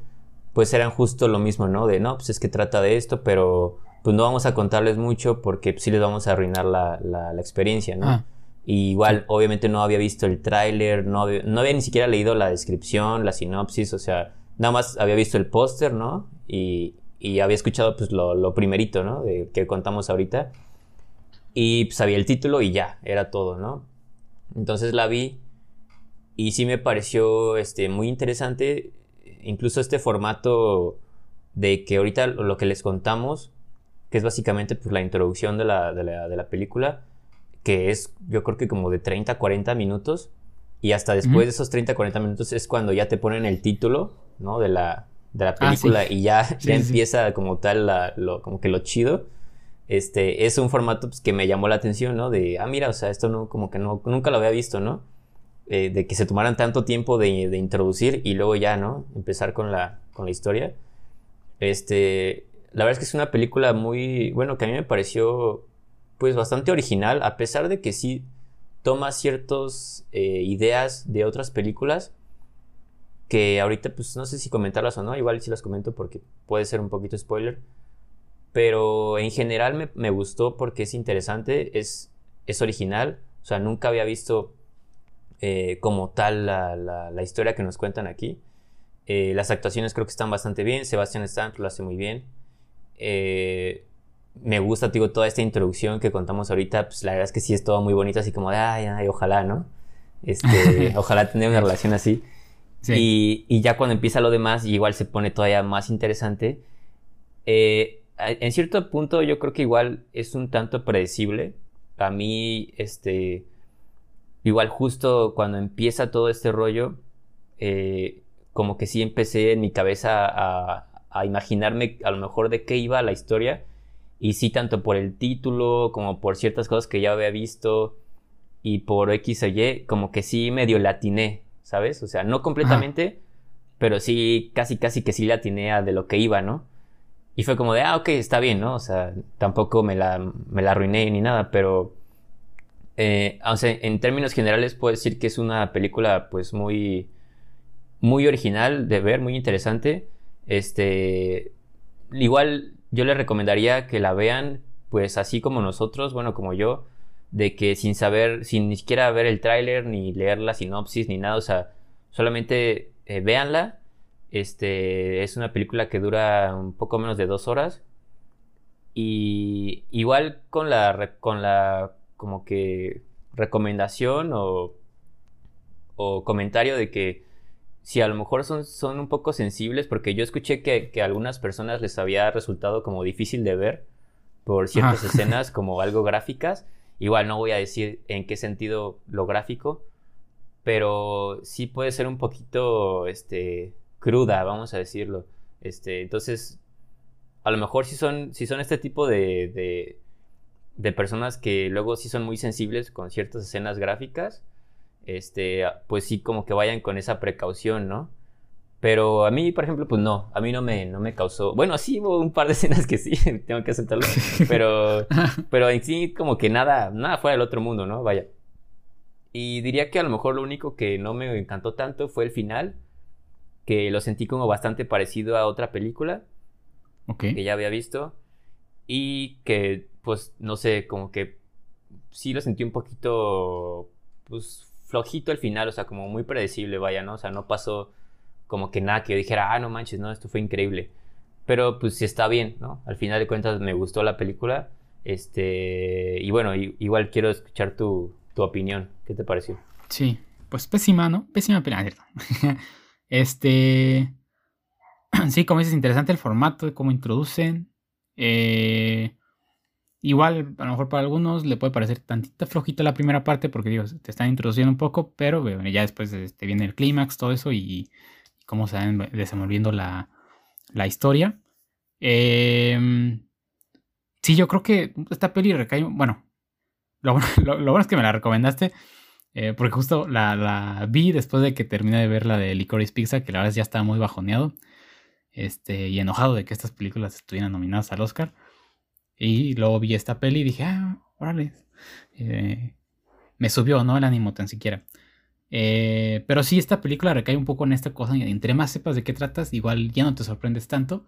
pues eran justo lo mismo, ¿no? De, no, pues es que trata de esto, pero pues no vamos a contarles mucho porque sí les vamos a arruinar la, la, experiencia, ¿no? Ah igual, obviamente no había visto el tráiler, no había, no había ni siquiera leído la descripción, la sinopsis, o sea, nada más había visto el póster, ¿no? Y, y, había escuchado pues lo, lo, primerito, ¿no? De, que contamos ahorita. Y sabía el título y ya, era todo, ¿no? Entonces la vi y sí me pareció este, muy interesante, incluso este formato de que ahorita lo que les contamos, que es básicamente pues, la introducción de la, de la, de la película, que es yo creo que como de 30 40 minutos y hasta después de esos 30 40 minutos es cuando ya te ponen el título, ¿no? De la, de la ah, película y ya, ya empieza como tal lo, como que lo chido. Este, es un formato pues, que me llamó la atención, ¿no? De, ah, mira, o sea, esto no, como que no, nunca lo había visto, ¿no? Eh, de que se tomaran tanto tiempo de, de, introducir y luego ya, ¿no? Empezar con la, con la historia. Este, la verdad es que es una película muy, bueno, que a mí me pareció pues bastante original, a pesar de que sí toma ciertas eh, ideas de otras películas que ahorita pues no sé si comentarlas o no, igual si las comento porque puede ser un poquito spoiler, pero en general me, gustó porque es interesante, es, es original, o sea, nunca había visto eh, como tal la, la, historia que nos cuentan aquí. Eh, las actuaciones creo que están bastante bien. Sebastián Stan lo hace muy bien. Eh, me gusta, digo, toda esta introducción que contamos ahorita. Pues la verdad es que sí es todo muy bonito, así como de, ay, ay, ojalá, ¿no? Este, ojalá tener una relación así. Y, ya cuando empieza lo demás, igual se pone todavía más interesante. Eh, en cierto punto, yo creo que igual es un tanto predecible. A mí, este, igual justo cuando empieza todo este rollo, eh, como que sí empecé en mi cabeza a, a, imaginarme a lo mejor de qué iba la historia. Y sí, tanto por el título como por ciertas cosas que ya había visto y por X o Y, como que sí medio latiné, ¿sabes? O sea, no completamente, pero sí, casi, casi que sí latiné a de lo que iba, ¿no? Y fue como de, ah, ok, está bien, ¿no? O sea, tampoco me la, me la arruiné ni nada, pero eh, o sea, en términos generales puedo decir que es una película pues muy, muy original de ver, muy interesante. Este, igual yo les recomendaría que la vean pues así como nosotros, bueno, como yo, de que sin saber, sin ni siquiera ver el tráiler, ni leer la sinopsis, ni nada, o sea, solamente eh, véanla. Este, es una película que dura un poco menos de dos horas. Y igual con la, con la como que recomendación o, o comentario de que si a lo mejor son, son un poco sensibles, porque yo escuché que, que, a algunas personas les había resultado como difícil de ver por ciertas escenas como algo gráficas. Igual no voy a decir en qué sentido lo gráfico, pero sí puede ser un poquito este, cruda, vamos a decirlo. Este, entonces, a lo mejor si son, si son este tipo de, de personas que luego sí son muy sensibles con ciertas escenas gráficas, este, pues sí como que vayan con esa precaución, ¿no? Pero a mí, por ejemplo, pues no, a mí no me, no me causó, bueno, sí hubo un par de escenas que sí, tengo que aceptarlo, pero, pero en sí como que nada, nada fuera del otro mundo, ¿no? Vaya. Y diría que a lo mejor lo único que no me encantó tanto fue el final, que lo sentí como bastante parecido a otra película que ya había visto y que pues no sé, como que sí lo sentí un poquito, pues flojito al final, o sea, como muy predecible, vaya, ¿no? O sea, no pasó como que nada que yo dijera, ah, no manches, no, esto fue increíble. Pero pues sí está bien, ¿no? Al final de cuentas me gustó la película. Este, y bueno, igual quiero escuchar tu, tu opinión. ¿Qué te pareció? Sí, pues pésima, ¿no? Pésima película. este, sí, como dices, interesante el formato, de cómo introducen. Eh, Igual, a lo mejor para algunos le puede parecer tantita flojita la primera parte porque digo, te están introduciendo un poco, pero ya después este, viene el clímax, todo eso y, cómo se va desenvolviendo la, historia. Em, sí, yo creo que esta peli recae, bueno, lo, bueno es que me la recomendaste, eh, porque justo la, vi después de que terminé de ver la de Licorice Pizza, que la verdad ya estaba muy bajoneado este, y enojado de que estas películas estuvieran nominadas al Oscar. Y luego vi esta peli y dije, ah, órale. Eh, me subió, ¿no? El ánimo tan siquiera. Eh, pero sí, esta película recae un poco en esta cosa. Entre más sepas de qué tratas, igual ya no te sorprendes tanto.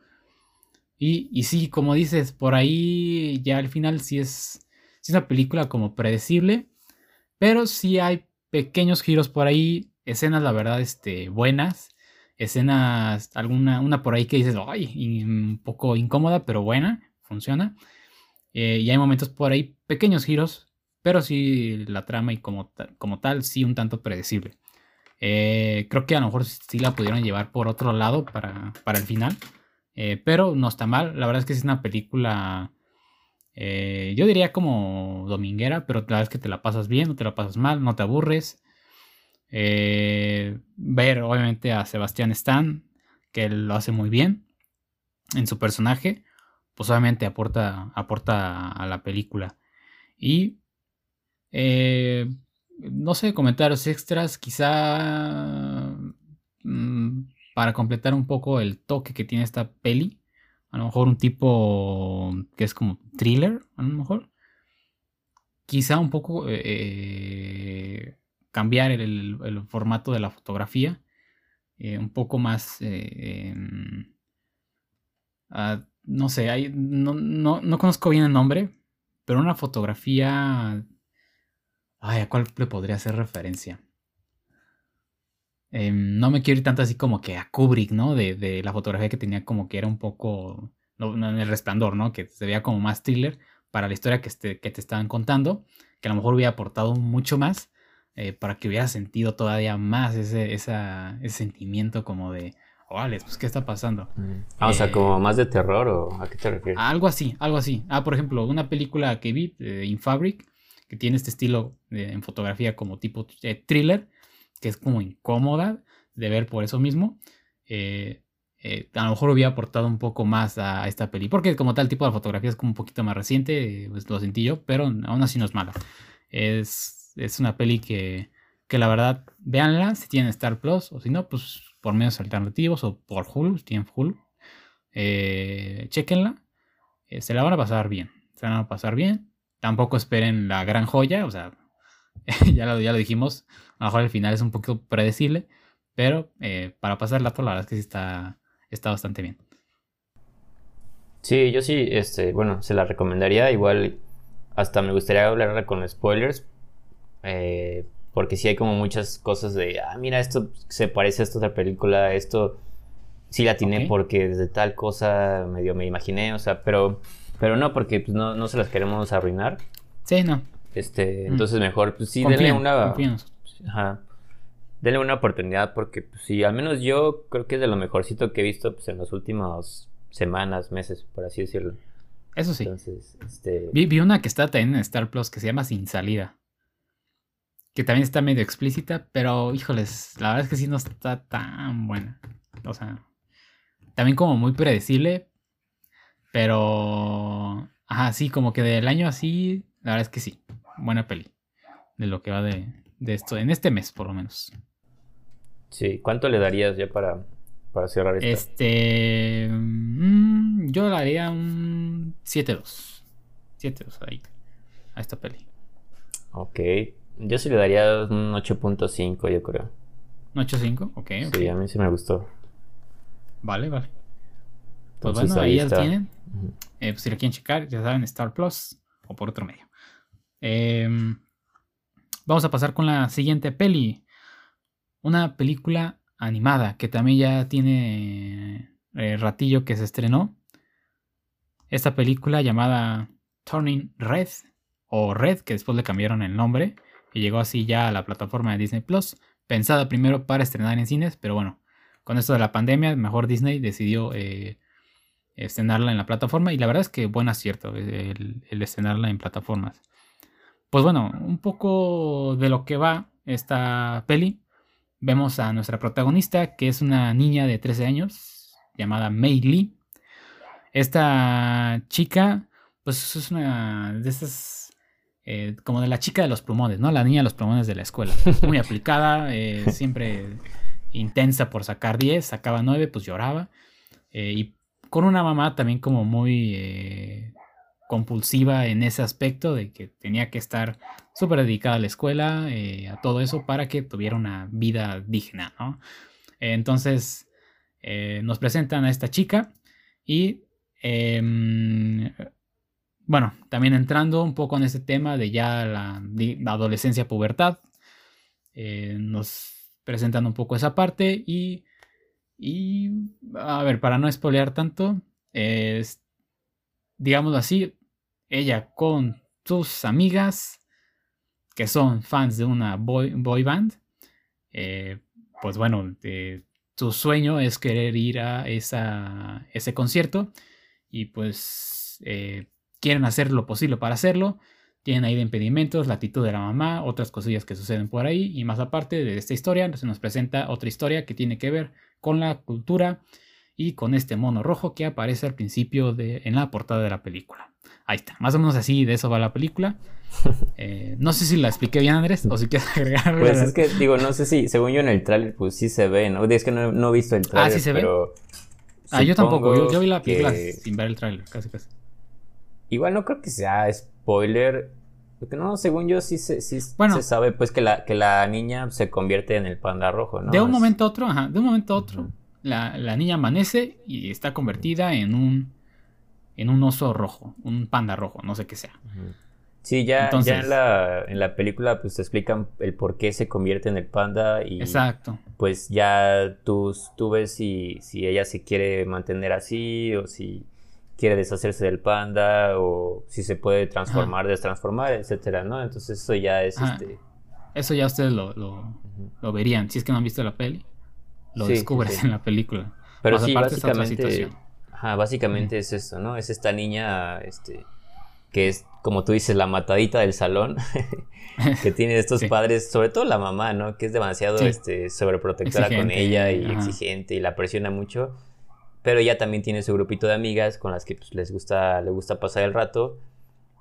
Y, y sí, como dices, por ahí ya al final sí es, sí es una película como predecible. Pero sí hay pequeños giros por ahí. Escenas, la verdad, este, buenas. Escenas, alguna, una por ahí que dices, ay, un poco incómoda, pero buena, funciona. Eh, y hay momentos por ahí, pequeños giros, pero sí la trama y como, como tal, sí un tanto predecible. Eh, creo que a lo mejor sí la pudieron llevar por otro lado para, el final, eh, pero no está mal. La verdad es que es una película, yo diría como dominguera, pero la verdad es que te la pasas bien, no te la pasas mal, no te aburres. ver obviamente a Sebastián Stan, que lo hace muy bien en su personaje pues obviamente aporta, aporta a la película. Y eh, no sé, comentarios extras, quizá mm, para completar un poco el toque que tiene esta peli. A lo mejor un tipo que es como thriller, a lo mejor. Quizá un poco eh, cambiar el, formato de la fotografía. Eh, un poco más... Em, no sé, hay, no, no, conozco bien el nombre, pero una fotografía... Ay, ¿a cuál le podría hacer referencia? Em, no me quiero ir tanto así como que a Kubrick, ¿no? De, la fotografía que tenía como que era un poco, no, en el resplandor, ¿no? Que se veía como más thriller para la historia que, este, que te estaban contando, que a lo mejor hubiera aportado mucho más eh, para que hubiera sentido todavía más ese, ese sentimiento como de, pues ¿qué está pasando? Mm. Ah, o sea, como eh, más de terror o a qué te refieres? Algo así, algo así. Ah, por ejemplo, una película que vi, eh, In Fabric, que tiene este estilo en fotografía como tipo thriller, que es como incómoda de ver por eso mismo. Eh, a lo mejor hubiera aportado un poco más a esta peli, porque como tal tipo de fotografía es como un poquito más reciente, pues lo sentí yo, pero aún así no es mala. Es, es una peli que, que la verdad, véanla si tienen Star Plus, o si no, pues por medios alternativos o por Hulu, si tienen Hulu. Eh, chequenla. Eh, se la van a pasar bien. Se la van a pasar bien. Tampoco esperen la gran joya. O sea, ya, lo, ya lo dijimos. A lo mejor el final es un poquito predecible. Pero eh, para pasar la la verdad es que sí está, está bastante bien. Sí, yo sí, este, bueno, se la recomendaría. Igual, hasta me gustaría hablarla con spoilers. Eh, porque sí hay como muchas cosas de, ah, mira, esto se parece a esta otra película, esto sí la tiene porque desde tal cosa medio me imaginé, o sea, pero, pero no, porque pues, no, no se las queremos arruinar. Sí, no. Este, mm. entonces mejor, pues sí, denle una... Ajá. Denle una oportunidad porque, pues sí, al menos yo creo que es de lo mejorcito que he visto pues, en las últimas semanas, meses, por así decirlo. Eso sí. Entonces, este... Vi, vi una que está también en Star Plus que se llama Sin Salida que también está medio explícita, pero híjoles, la verdad es que sí no está tan buena. O sea, también como muy predecible, pero... Ajá, sí, como que del año así, la verdad es que sí, buena peli. De lo que va de, esto, en este mes por lo menos. Sí, ¿cuánto le darías ya para, para cerrar esta? Este... Mm, yo le daría un 7-2. 7-2 ahí, a esta peli. Ok, yo sí le daría un 8.5, yo creo. ¿Un 8.5? Ok, ok. Sí, a mí sí me gustó. Vale, vale. Pues bueno, ahí, ya tienen. Eh, pues si lo quieren checar, ya saben, Star Plus o por otro medio. Em, vamos a pasar con la siguiente peli. Una película animada que también ya tiene eh, ratillo que se estrenó. Esta película llamada Turning Red o Red, que después le cambiaron el nombre y llegó así ya a la plataforma de Disney Plus, pensada primero para estrenar en cines, pero bueno, con esto de la pandemia, mejor Disney decidió eh, estrenarla en la plataforma y la verdad es que buen acierto el, estrenarla en plataformas. Pues bueno, un poco de lo que va esta peli. Vemos a nuestra protagonista, que es una niña de 13 años, llamada Mei Lee. Esta chica, pues es una de esas eh, como de la chica de los plumones, ¿no? La niña de los plumones de la escuela. Muy aplicada, eh, siempre intensa por sacar 10, sacaba 9, pues lloraba. Eh, y con una mamá también como muy compulsiva en ese aspecto de que tenía que estar súper dedicada a la escuela, a todo eso para que tuviera una vida digna, ¿no? entonces nos presentan a esta chica y em, bueno, también entrando un poco en ese tema de ya la, adolescencia, pubertad, eh, nos presentan un poco esa parte y, y, a ver, para no espolear tanto, es, digamos así, ella con sus amigas que son fans de una boy, band, eh, pues bueno, su sueño es querer ir a esa, ese concierto y pues eh, quieren hacer lo posible para hacerlo. Tienen ahí de impedimentos, la actitud de la mamá, otras cosillas que suceden por ahí. Y más aparte de esta historia, se nos presenta otra historia que tiene que ver con la cultura y con este mono rojo que aparece al principio de, en la portada de la película. Ahí está, más o menos así de eso va la película. Eh, no sé si la expliqué bien, Andrés, o si quieres agregar. Pues es que, digo, no sé si, según yo en el tráiler, pues sí se ve, ¿no? Es que no, he visto el tráiler, ah, ¿sí se pero... Ah, yo tampoco, yo, vi la película sin ver el tráiler, casi casi. Igual no creo que sea spoiler. Porque no, según yo sí, se, sí se sabe pues que la, que la niña se convierte en el panda rojo, ¿no? De un momento a otro, ajá, de un momento a otro, la, niña amanece y está convertida en un en un oso rojo, un panda rojo, no sé qué sea. Sí, ya, ya en, la, en la película pues te explican el por qué se convierte en el panda y exacto. pues ya tú, tú ves si, si ella se quiere mantener así o si quiere deshacerse del panda o si se puede transformar, destransformar, etcétera, ¿no? Entonces eso ya es este... Eso ya ustedes lo, lo, verían. Si es que no han visto la peli, lo descubres en la película. Pero sí, básicamente, ajá, básicamente es eso, ¿no? Es esta niña, este, que es, como tú dices, la matadita del salón, que tiene estos padres, sobre todo la mamá, ¿no? Que es demasiado, este, sobreprotectora con ella y exigente y la presiona mucho pero ella también tiene su grupito de amigas con las que pues, les gusta, le gusta pasar el rato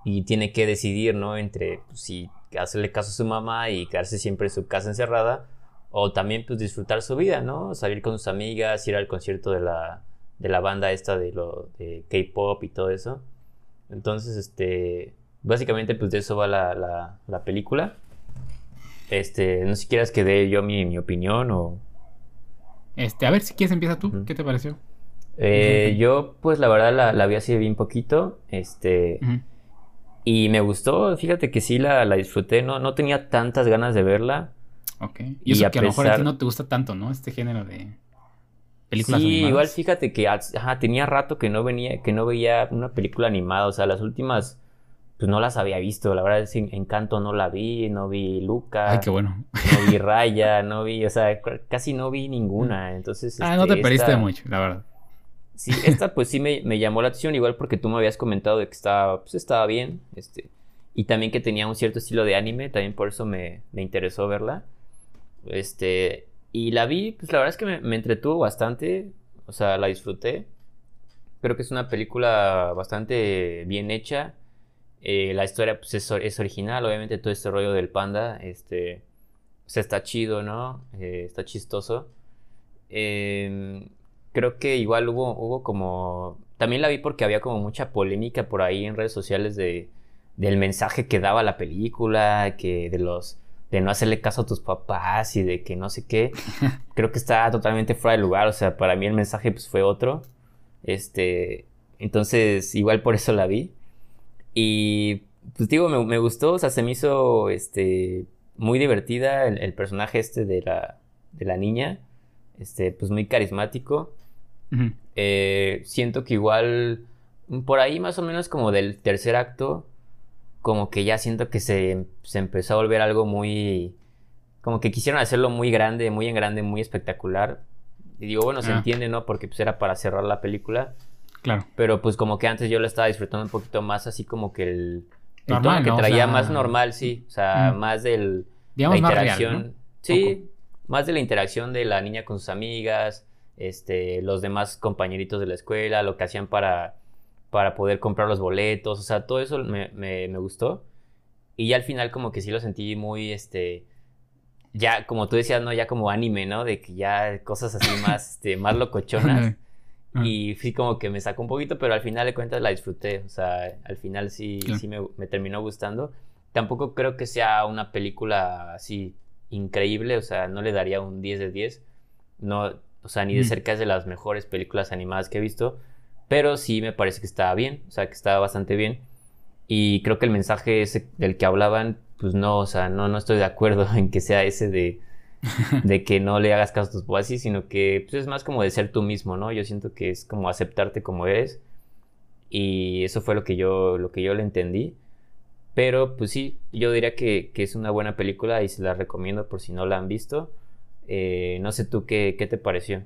y tiene que decidir, ¿no? Entre pues, si hacerle caso a su mamá y quedarse siempre en su casa encerrada o también pues disfrutar su vida, ¿no? Salir con sus amigas, ir al concierto de la, de la banda esta de lo de K-pop y todo eso. Entonces, este, básicamente pues de eso va la, la, película. Este, no sé si quieras que dé yo mi, mi opinión o... Este, a ver si quieres empieza tú, ¿qué te pareció? Eh, yo, pues la verdad la, la, vi así bien poquito. Este. Y me gustó, fíjate que sí la, la, disfruté, no, no tenía tantas ganas de verla. Ok. Y, eso que a, lo mejor a ti no te gusta tanto, ¿no? Este género de películas sí, igual fíjate que ajá, tenía rato que no venía, que no veía una película animada. O sea, las últimas, pues no las había visto. La verdad es que Encanto no la vi, no vi Luca. Ay, qué bueno. No vi Raya, no vi, o sea, casi no vi ninguna. Entonces. Ah, no te este, perdiste mucho, la verdad. Sí, esta pues sí me, llamó la atención, igual porque tú me habías comentado de que estaba, pues estaba bien, este, y también que tenía un cierto estilo de anime, también por eso me, interesó verla. Este, y la vi, pues la verdad es que me, entretuvo bastante, o sea, la disfruté. Creo que es una película bastante bien hecha. Eh, la historia pues, es, original, obviamente todo este rollo del panda, este, pues está chido, ¿no? Eh, está chistoso. Eh, creo que igual hubo, hubo como... También la vi porque había como mucha polémica por ahí en redes sociales de, del mensaje que daba la película, que de los de no hacerle caso a tus papás y de que no sé qué. Creo que está totalmente fuera de lugar, o sea, para mí el mensaje pues fue otro. Este, entonces igual por eso la vi. Y pues digo, me, gustó, o sea, se me hizo este muy divertida el, el personaje este de la, de la niña. Este, pues muy carismático. Eh, siento que igual por ahí más o menos como del tercer acto, como que ya siento que se, empezó a volver algo muy... Como que quisieron hacerlo muy grande, muy en grande, muy espectacular. Y digo, bueno, se ah. entiende, ¿no? Porque pues era para cerrar la película. Claro. Pero pues como que antes yo la estaba disfrutando un poquito más así como que el... el que traía más normal, sí. O sea, más del... Digamos la interacción. Sí, más de la interacción de la niña con sus amigas este, los demás compañeritos de la escuela, lo que hacían para, para poder comprar los boletos, o sea, todo eso me, me, gustó. Y ya al final como que sí lo sentí muy, este, ya como tú decías, ¿no? Ya como anime, ¿no? De que ya cosas así más, este, más locochonas. y sí como que me sacó un poquito, pero al final de cuentas la disfruté, o sea, al final sí, sí me, me terminó gustando. Tampoco creo que sea una película así increíble, o sea, no le daría un 10 de 10. No, o sea, ni de mm. cerca es de las mejores películas animadas que he visto. Pero sí me parece que estaba bien. O sea, que estaba bastante bien. Y creo que el mensaje ese del que hablaban, pues no, o sea, no, no estoy de acuerdo en que sea ese de, de que no le hagas caso a tus papás, sino que pues, es más como de ser tú mismo, ¿no? Yo siento que es como aceptarte como eres. Y eso fue lo que yo, lo que yo le entendí. Pero pues sí, yo diría que, que es una buena película y se la recomiendo por si no la han visto. Eh, no sé tú qué, te pareció.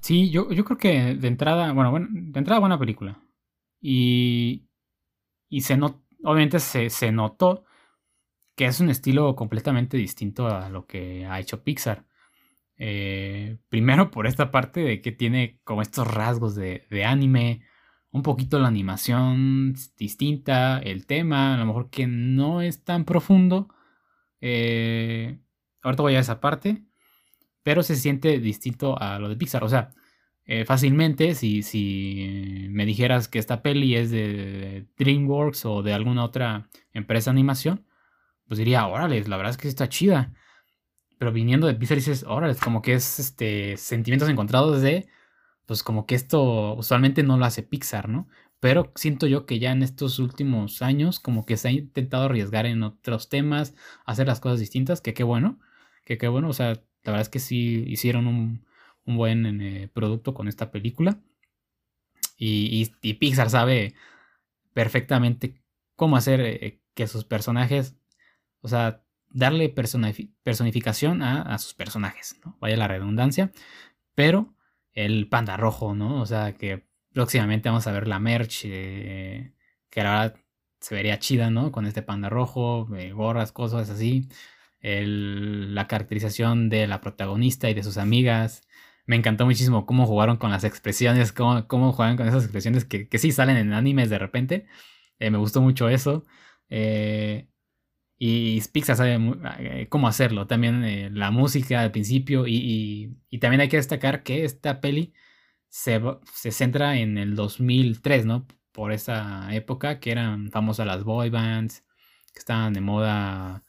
Sí, yo, yo creo que de entrada, bueno, bueno, de entrada buena película. Y, y se not, obviamente se, se notó que es un estilo completamente distinto a lo que ha hecho Pixar. Eh, primero por esta parte de que tiene como estos rasgos de, de, anime, un poquito la animación distinta, el tema, a lo mejor que no es tan profundo. Eh, Ahorita voy a esa parte. Pero se siente distinto a lo de Pixar. O sea, eh, fácilmente, si, si me dijeras que esta peli es de DreamWorks o de alguna otra empresa de animación, pues diría, órale, la verdad es que está chida. Pero viniendo de Pixar dices, órale, como que es este sentimientos encontrados de, pues como que esto usualmente no lo hace Pixar, ¿no? pero siento yo que ya en estos últimos años como que se ha intentado arriesgar en otros temas, hacer las cosas distintas, que qué bueno, que bueno, o sea, la verdad es que sí hicieron un, buen eh, producto con esta película. Y, Pixar sabe perfectamente cómo hacer eh, que sus personajes, o sea, darle personificación a, sus personajes, ¿no? Vaya la redundancia, pero el panda rojo, ¿no? O sea, que próximamente vamos a ver la merch, eh, que ahora se vería chida, ¿no? Con este panda rojo, gorras, cosas así. La caracterización de la protagonista y de sus amigas. Me encantó muchísimo cómo jugaron con las expresiones, cómo, cómo juegan con esas expresiones que, que sí salen en animes de repente. Eh, me gustó mucho eso. y Pixar sabe cómo hacerlo. También la música al principio. Y, y, también hay que destacar que esta peli se, centra en el 2003, ¿no? Por esa época que eran famosas las boy bands, que estaban de moda,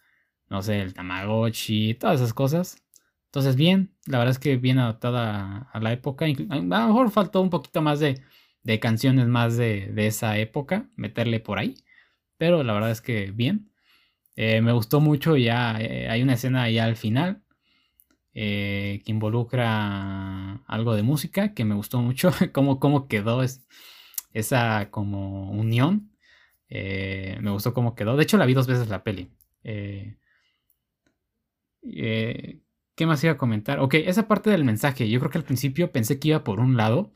no sé, el Tamagotchi, todas esas cosas. Entonces, bien, la verdad es que bien adaptada a la época. A lo mejor faltó un poquito más de, canciones más de, esa época, meterle por ahí. Pero la verdad es que bien. Eh, me gustó mucho ya, eh, hay una escena ya al final eh, que involucra algo de música, que me gustó mucho, cómo, cómo quedó esa como unión. Me gustó cómo quedó. De hecho, la vi dos veces la peli. ¿Qué más iba a comentar? Ok, esa parte del mensaje. Yo creo que al principio pensé que iba por un lado.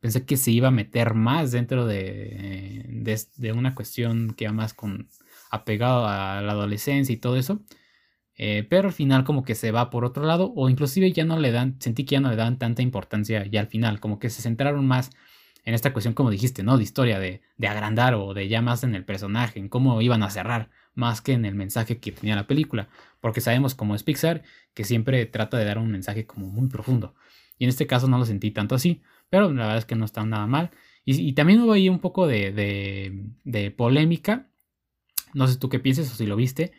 pensé que se iba a meter más dentro de, de, una cuestión que iba más con apegado a la adolescencia y todo eso. Eh, pero al final como que se va por otro lado o inclusive ya no le dan, sentí que ya no le dan tanta importancia ya al final, como que se centraron más en esta cuestión como dijiste, ¿no? De historia, de, agrandar o de ya más en el personaje, en cómo iban a cerrar, más que en el mensaje que tenía la película, porque sabemos como es Pixar que siempre trata de dar un mensaje como muy profundo. Y en este caso no lo sentí tanto así, pero la verdad es que no está nada mal. Y, también hubo ahí un poco de, de, polémica, no sé tú qué piensas o si lo viste,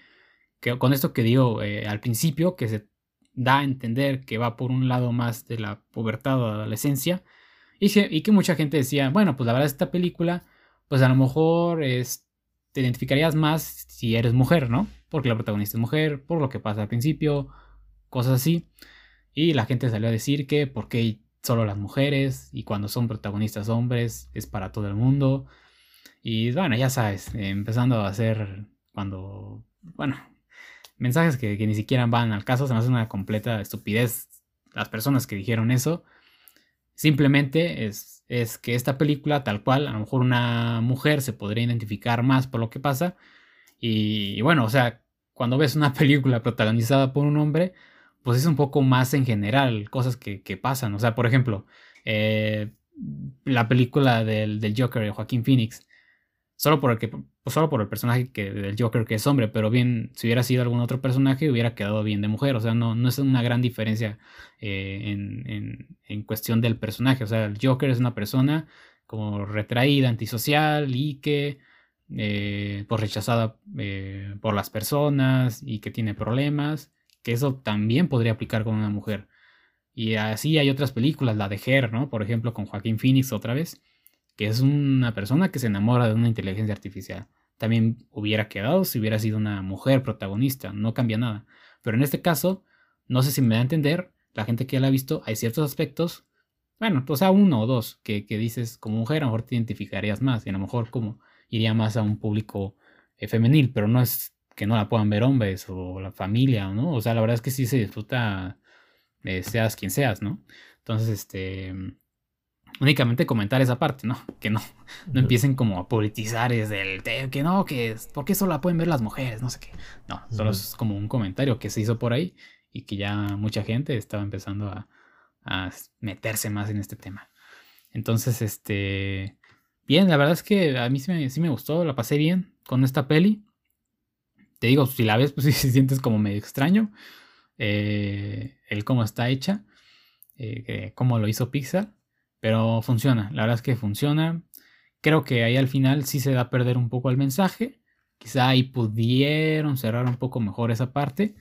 con esto que digo eh, al principio, que se da a entender que va por un lado más de la pubertad o adolescencia, y, y que mucha gente decía, bueno, pues la verdad esta película, pues a lo mejor es, te identificarías más si eres mujer, ¿no? Porque la protagonista es mujer, por lo que pasa al principio, cosas así. Y la gente salió a decir que porque solo las mujeres y cuando son protagonistas hombres es para todo el mundo. Y bueno, ya sabes, empezando a hacer cuando, bueno, mensajes que, ni siquiera van al caso, se me hace una completa estupidez las personas que dijeron eso. Simplemente es, es que esta película, tal cual, a lo mejor una mujer se podría identificar más por lo que pasa. Y, bueno, o sea, cuando ves una película protagonizada por un hombre, pues es un poco más en general, cosas que, pasan. O sea, por ejemplo, eh, la película del, del Joker de Joaquín Phoenix Solo por el, que, pues, solo por el personaje que, del Joker que es hombre, pero bien, si hubiera sido algún otro personaje, hubiera quedado bien de mujer. O sea, no, no es una gran diferencia eh, en, en, cuestión del personaje. O sea, el Joker es una persona como retraída, antisocial y que eh, pues rechazada eh, por las personas y que tiene problemas, que eso también podría aplicar con una mujer. Y así hay otras películas, la de Her, ¿no? Por ejemplo, con Joaquín Phoenix otra vez que es una persona que se enamora de una inteligencia artificial. También hubiera quedado si hubiera sido una mujer protagonista, no cambia nada. Pero en este caso, no sé si me da a entender, la gente que ya la ha visto, hay ciertos aspectos, bueno, o sea, uno o dos, que, dices como mujer, a lo mejor te identificarías más y a lo mejor como iría más a un público eh, femenil, pero no es que no la puedan ver hombres o la familia, ¿no? O sea, la verdad es que sí se disfruta, eh, seas quien seas, ¿no? Entonces, este únicamente comentar esa parte, ¿no? Que no, no empiecen como a politizar desde el que no, que ¿por qué solo la pueden ver las mujeres? No sé qué. No, solo es como un comentario que se hizo por ahí y que ya mucha gente estaba empezando a, meterse más en este tema. Entonces, este, bien, la verdad es que a mí sí me, sí me gustó, la pasé bien con esta peli. Te digo, si la ves, pues si sientes como medio extraño eh, el cómo está hecha, eh, cómo lo hizo Pixar. Pero funciona, la verdad es que funciona. Creo que ahí al final sí se da a perder un poco el mensaje. Quizá ahí pudieron cerrar un poco mejor esa parte.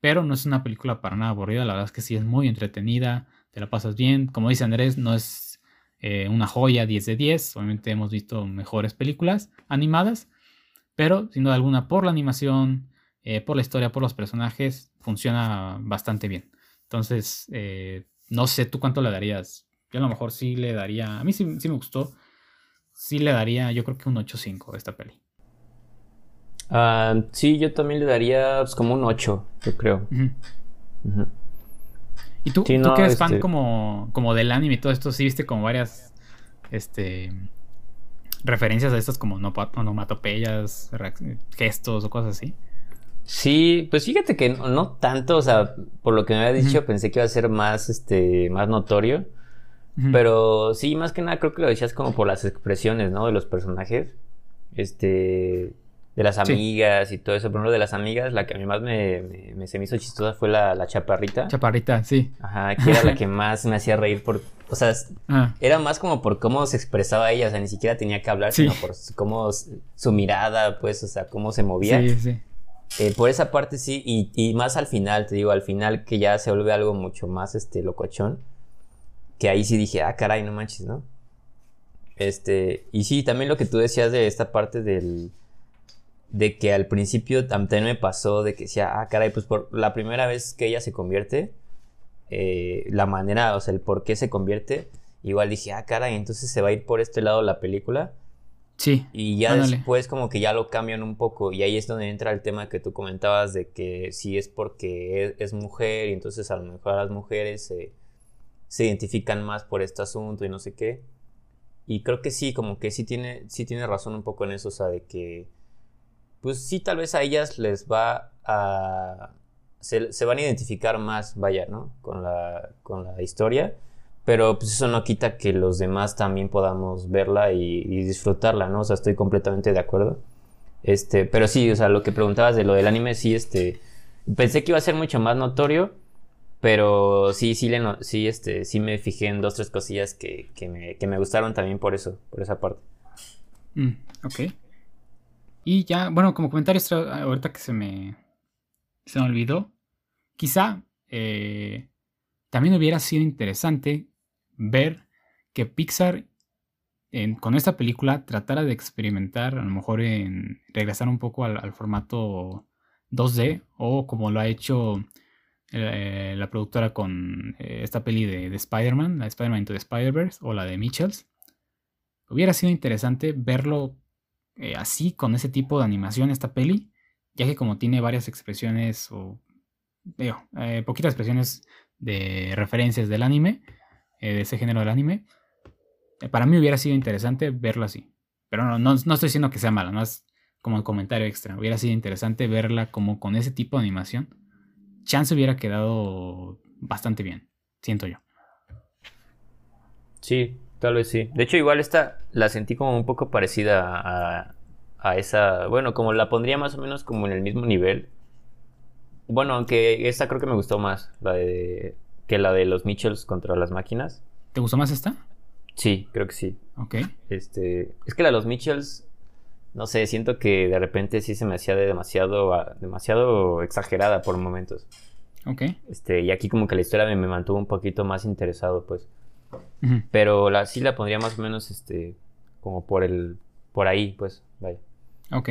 Pero no es una película para nada aburrida. La verdad es que sí es muy entretenida. Te la pasas bien. Como dice Andrés, no es eh, una joya 10 de 10. Obviamente hemos visto mejores películas animadas, pero sin duda alguna por la animación, eh, por la historia, por los personajes, funciona bastante bien. Entonces, eh, no sé tú cuánto le darías. Yo a lo mejor sí le daría, a mí sí, me gustó, sí le daría yo creo que un 8.5 a esta peli. Ah, sí, yo también le daría pues, como un 8, yo creo. ¿Y tú, que eres fan este como, como del anime y todo esto? ¿Sí viste como varias este, referencias a estas como onomatopeyas, gestos o cosas así? Sí, pues fíjate que no, tanto, o sea, por lo que me había dicho, pensé que iba a ser más, este, más notorio. Pero sí, más que nada creo que lo decías como por las expresiones, ¿no? De los personajes. Este, de las amigas y todo eso. Por ejemplo, de las amigas, la que a mí más me, se me hizo chistosa fue la, la, chaparrita. Chaparrita, sí. Ajá, que era la que más me hacía reír por... O sea, ah. era más como por cómo se expresaba ella, o sea, ni siquiera tenía que hablar, sino por cómo su mirada, pues, o sea, cómo se movía. Sí, sí. Eh, por esa parte sí, y, y, más al final, te digo, al final que ya se vuelve algo mucho más, este, locochón, que ahí sí dije, ah, caray, no manches, ¿no? Este, y sí, también lo que tú decías de esta parte del de que al principio también me pasó de que decía, ah, caray, pues por la primera vez que ella se convierte, eh, la manera, o sea, el por qué se convierte, igual dije, ah, caray, entonces se va a ir por este lado la película. Sí. Y ya después como que ya lo cambian un poco y ahí es donde entra el tema que tú comentabas de que si es porque es, mujer y entonces a lo mejor las mujeres se, se identifican más por este asunto y no sé qué. Y creo que sí, como que sí tiene, sí tiene razón un poco en eso, o sea, de que pues sí, tal vez a ellas les va a... Se, van a identificar más, vaya, ¿no? Con la, con la historia. Pero pues eso no quita que los demás también podamos verla y, disfrutarla, ¿no? O sea, estoy completamente de acuerdo. Este, pero sí, o sea, lo que preguntabas de lo del anime, sí, este, pensé que iba a ser mucho más notorio, pero sí, sí, le sí, este, sí me fijé en dos, tres cosillas que, me, gustaron también por eso, por esa parte. Mm, ok. Y ya, bueno, como comentario ahorita que se me, se me olvidó, quizá eh, también hubiera sido interesante ver que Pixar con esta película tratara de experimentar, a lo mejor en regresar un poco al, formato 2D o como lo ha hecho eh, la productora con eh, esta peli de, de Spider-Man, la Spider-Man Into the Spider-Verse o la de Mitchells. Hubiera sido interesante verlo eh, así, con ese tipo de animación, esta peli, ya que como tiene varias expresiones o, eh, poquitas expresiones de referencias del anime, de ese género del anime, para mí hubiera sido interesante verlo así. Pero no, no, estoy diciendo que sea mala, no es como un comentario extra. Hubiera sido interesante verla como con ese tipo de animación. Chance hubiera quedado bastante bien, siento yo. Sí, Tal vez sí. De hecho, igual esta la sentí como un poco parecida a, a esa. Bueno, como la pondría más o menos como en el mismo nivel. Bueno, aunque esta creo que me gustó más, la de que la de los Mitchells contra las máquinas. ¿Te gustó más esta? Sí, creo que sí. Ok. Este, es que la de los Mitchells, no sé, siento que de repente sí se me hacía de demasiado, demasiado exagerada por momentos. Ok. Este, y aquí como que la historia me, me mantuvo un poquito más interesado, pues. Pero la, sí la pondría más o menos este como por el por ahí, pues, vaya. Ok.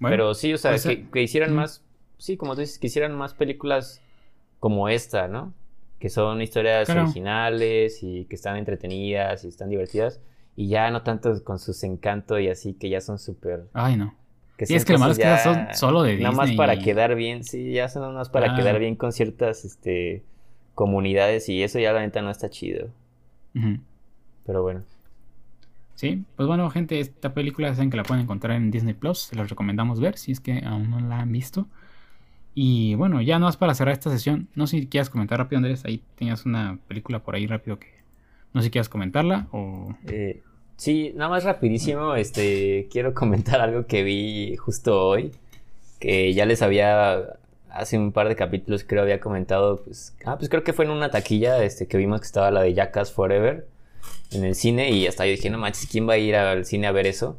Pero sí, o sea, pues, que, hicieran más, sí, como tú dices, que hicieran más películas como esta, ¿no? Que son historias originales y que están entretenidas y están divertidas. Y ya no tanto con sus encantos y así, que ya son súper... Ay, no. Que es que lo malo es que son solo de Disney. Nada más para quedar bien, sí, ya son nada más para quedar bien con ciertas, este comunidades y eso ya la neta no está chido. Pero bueno. Sí, pues bueno, gente, esta película saben que la pueden encontrar en Disney Plus. Se los recomendamos ver si es que aún no la han visto. Y bueno, ya no más para cerrar esta sesión. No sé si quieras comentar rápido, Andrés. Ahí tenías una película por ahí rápido que no sé si quieras comentarla o. Eh, sí, nada más rapidísimo. Este quiero comentar algo que vi justo hoy. Que ya les había hace un par de capítulos creo había comentado, pues, ah, pues creo que fue en una taquilla este, que vimos que estaba la de Jackass Forever en el cine y hasta yo dije, no manches, ¿quién va a ir al cine a ver eso?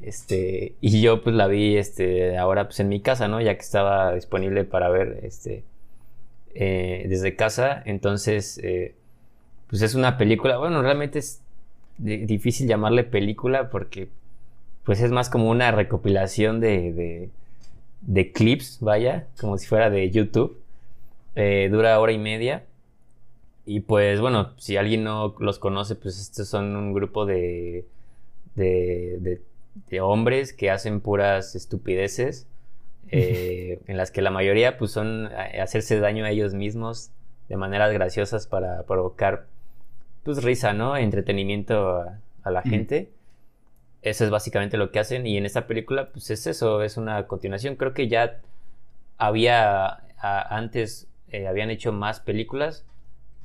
Este, y yo pues la vi este, ahora pues en mi casa, ¿no? Ya que estaba disponible para ver este, eh, desde casa, entonces, eh, pues es una película, bueno, realmente es difícil llamarle película porque pues es más como una recopilación de, de, clips, vaya, como si fuera de YouTube. Eh, dura hora y media. Y pues bueno, si alguien no los conoce, pues estos son un grupo de, de, de hombres que hacen puras estupideces. Eh, en las que la mayoría pues son eh, hacerse daño a ellos mismos de maneras graciosas para provocar pues risa, ¿no? Entretenimiento a, la gente. Eso es básicamente lo que hacen y en esta película pues es eso, es una continuación. Creo que ya había antes, eh, habían hecho más películas.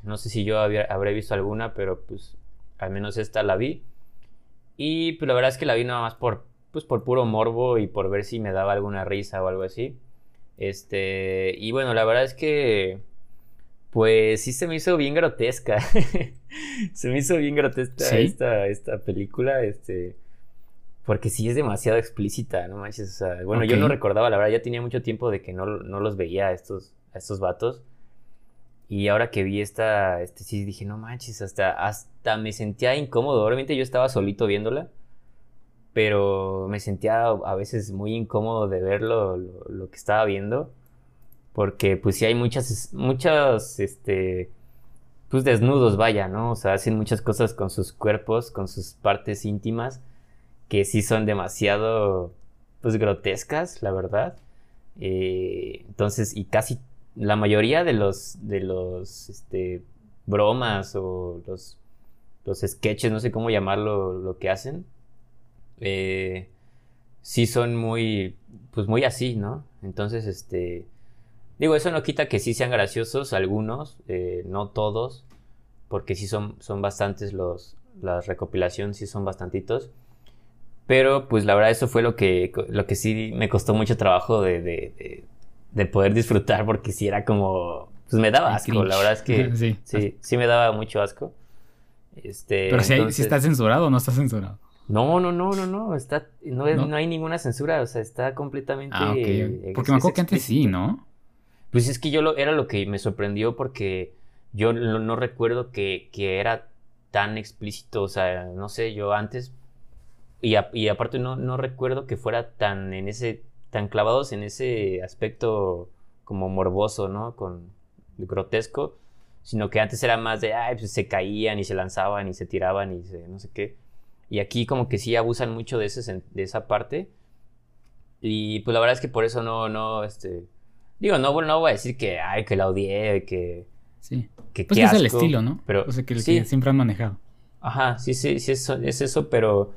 No sé si yo había, habré visto alguna, pero pues al menos esta la vi. Y pues la verdad es que la vi nada más por, pues por puro morbo y por ver si me daba alguna risa o algo así. Este, y bueno, la verdad es que pues sí se me hizo bien grotesca. se me hizo bien grotesca esta, esta película, este, porque sí es demasiado explícita, no manches, o sea, bueno, yo no recordaba, la verdad, ya tenía mucho tiempo de que no, no los veía a estos, a estos vatos. Y ahora que vi esta, este sí dije, no manches, hasta, hasta me sentía incómodo. Obviamente yo estaba solito viéndola, pero me sentía a veces muy incómodo de ver lo, lo que estaba viendo porque pues sí hay muchas, muchas, este, pues desnudos, vaya, ¿no? O sea, hacen muchas cosas con sus cuerpos, con sus partes íntimas, que sí son demasiado, pues grotescas, la verdad. Eh, entonces, y casi la mayoría de los, de los, este, bromas o los, los sketches, no sé cómo llamarlo, lo que hacen, eh, sí son muy, pues muy así, ¿no? Entonces, este, Digo, eso no quita que sí sean graciosos algunos, eh, no todos, porque sí son, son bastantes los, las recopilaciones, sí son bastantitos. Pero pues la verdad eso fue lo que, lo que sí me costó mucho trabajo de, de, de, poder disfrutar, porque sí era como, pues me daba asco, la verdad es que sí. sí, sí me daba mucho asco. Este, Pero si, está censurado o no está censurado. No, no, no, no, no, está, no, no, hay ninguna censura, o sea, está completamente... Ah, ok. Porque me acuerdo que antes sí, ¿no? Pues es que yo lo, era lo que me sorprendió porque yo no, recuerdo que, era tan explícito, o sea, no sé, yo antes, y, aparte no, no, recuerdo que fuera tan en ese, tan clavados en ese aspecto como morboso, ¿no? Con grotesco, sino que antes era más de, ay, pues se caían y se lanzaban y se tiraban y no sé qué. Y aquí como que sí abusan mucho de, ese, de esa parte. Y pues la verdad es que por eso no, no, este, Digo, no, no voy a decir que, ay, que la odié, que... Sí. Que, pues que es el estilo, ¿no? Pero, o sea, que, siempre han manejado. Ajá, sí, sí, sí, es, es eso, pero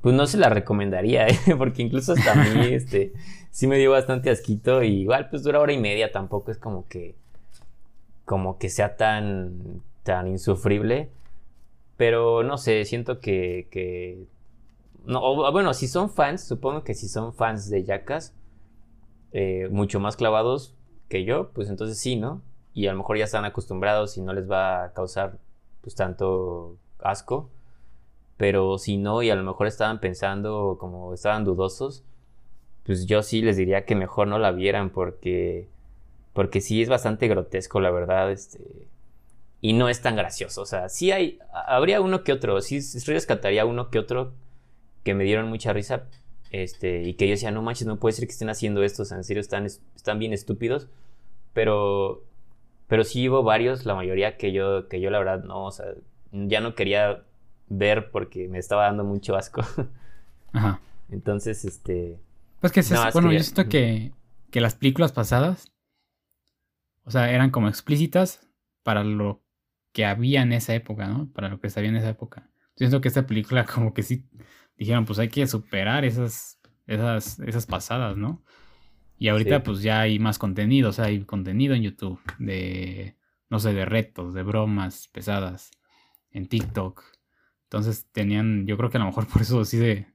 pues no se la recomendaría, ¿eh? porque incluso hasta a mí, este, sí me dio bastante asquito y igual, pues dura hora y media, tampoco es como que, como que sea tan, tan insufrible, pero no sé, siento que, que, no, bueno, si son fans, supongo que si son fans de Jackass, eh, mucho más clavados que yo, pues entonces sí, ¿no? Y a lo mejor ya están acostumbrados y no les va a causar pues tanto asco. Pero si no, y a lo mejor estaban pensando como estaban dudosos, pues yo sí les diría que mejor no la vieran porque porque sí es bastante grotesco, la verdad, este y no es tan gracioso, o sea, sí hay habría uno que otro, sí, rescataría uno que otro que me dieron mucha risa, este, y que yo decía, no manches, no puede ser que estén haciendo esto, en serio están, están bien estúpidos. Pero, pero sí hubo varios, la mayoría que yo, que yo la verdad no, o sea, ya no quería ver porque me estaba dando mucho asco. Ajá. Entonces, este... Pues que, bueno, yo siento que, que las películas pasadas, o sea, eran como explícitas para lo que había en esa época, ¿no? Para lo que sabía en esa época. Yo siento que esta película como que sí dijeron, pues hay que superar esas, esas, esas pasadas, ¿no? Y ahorita pues ya hay más contenido, o sea, hay contenido en YouTube de, no sé, de retos, de bromas pesadas, en TikTok. Entonces tenían, yo creo que a lo mejor por eso sí se,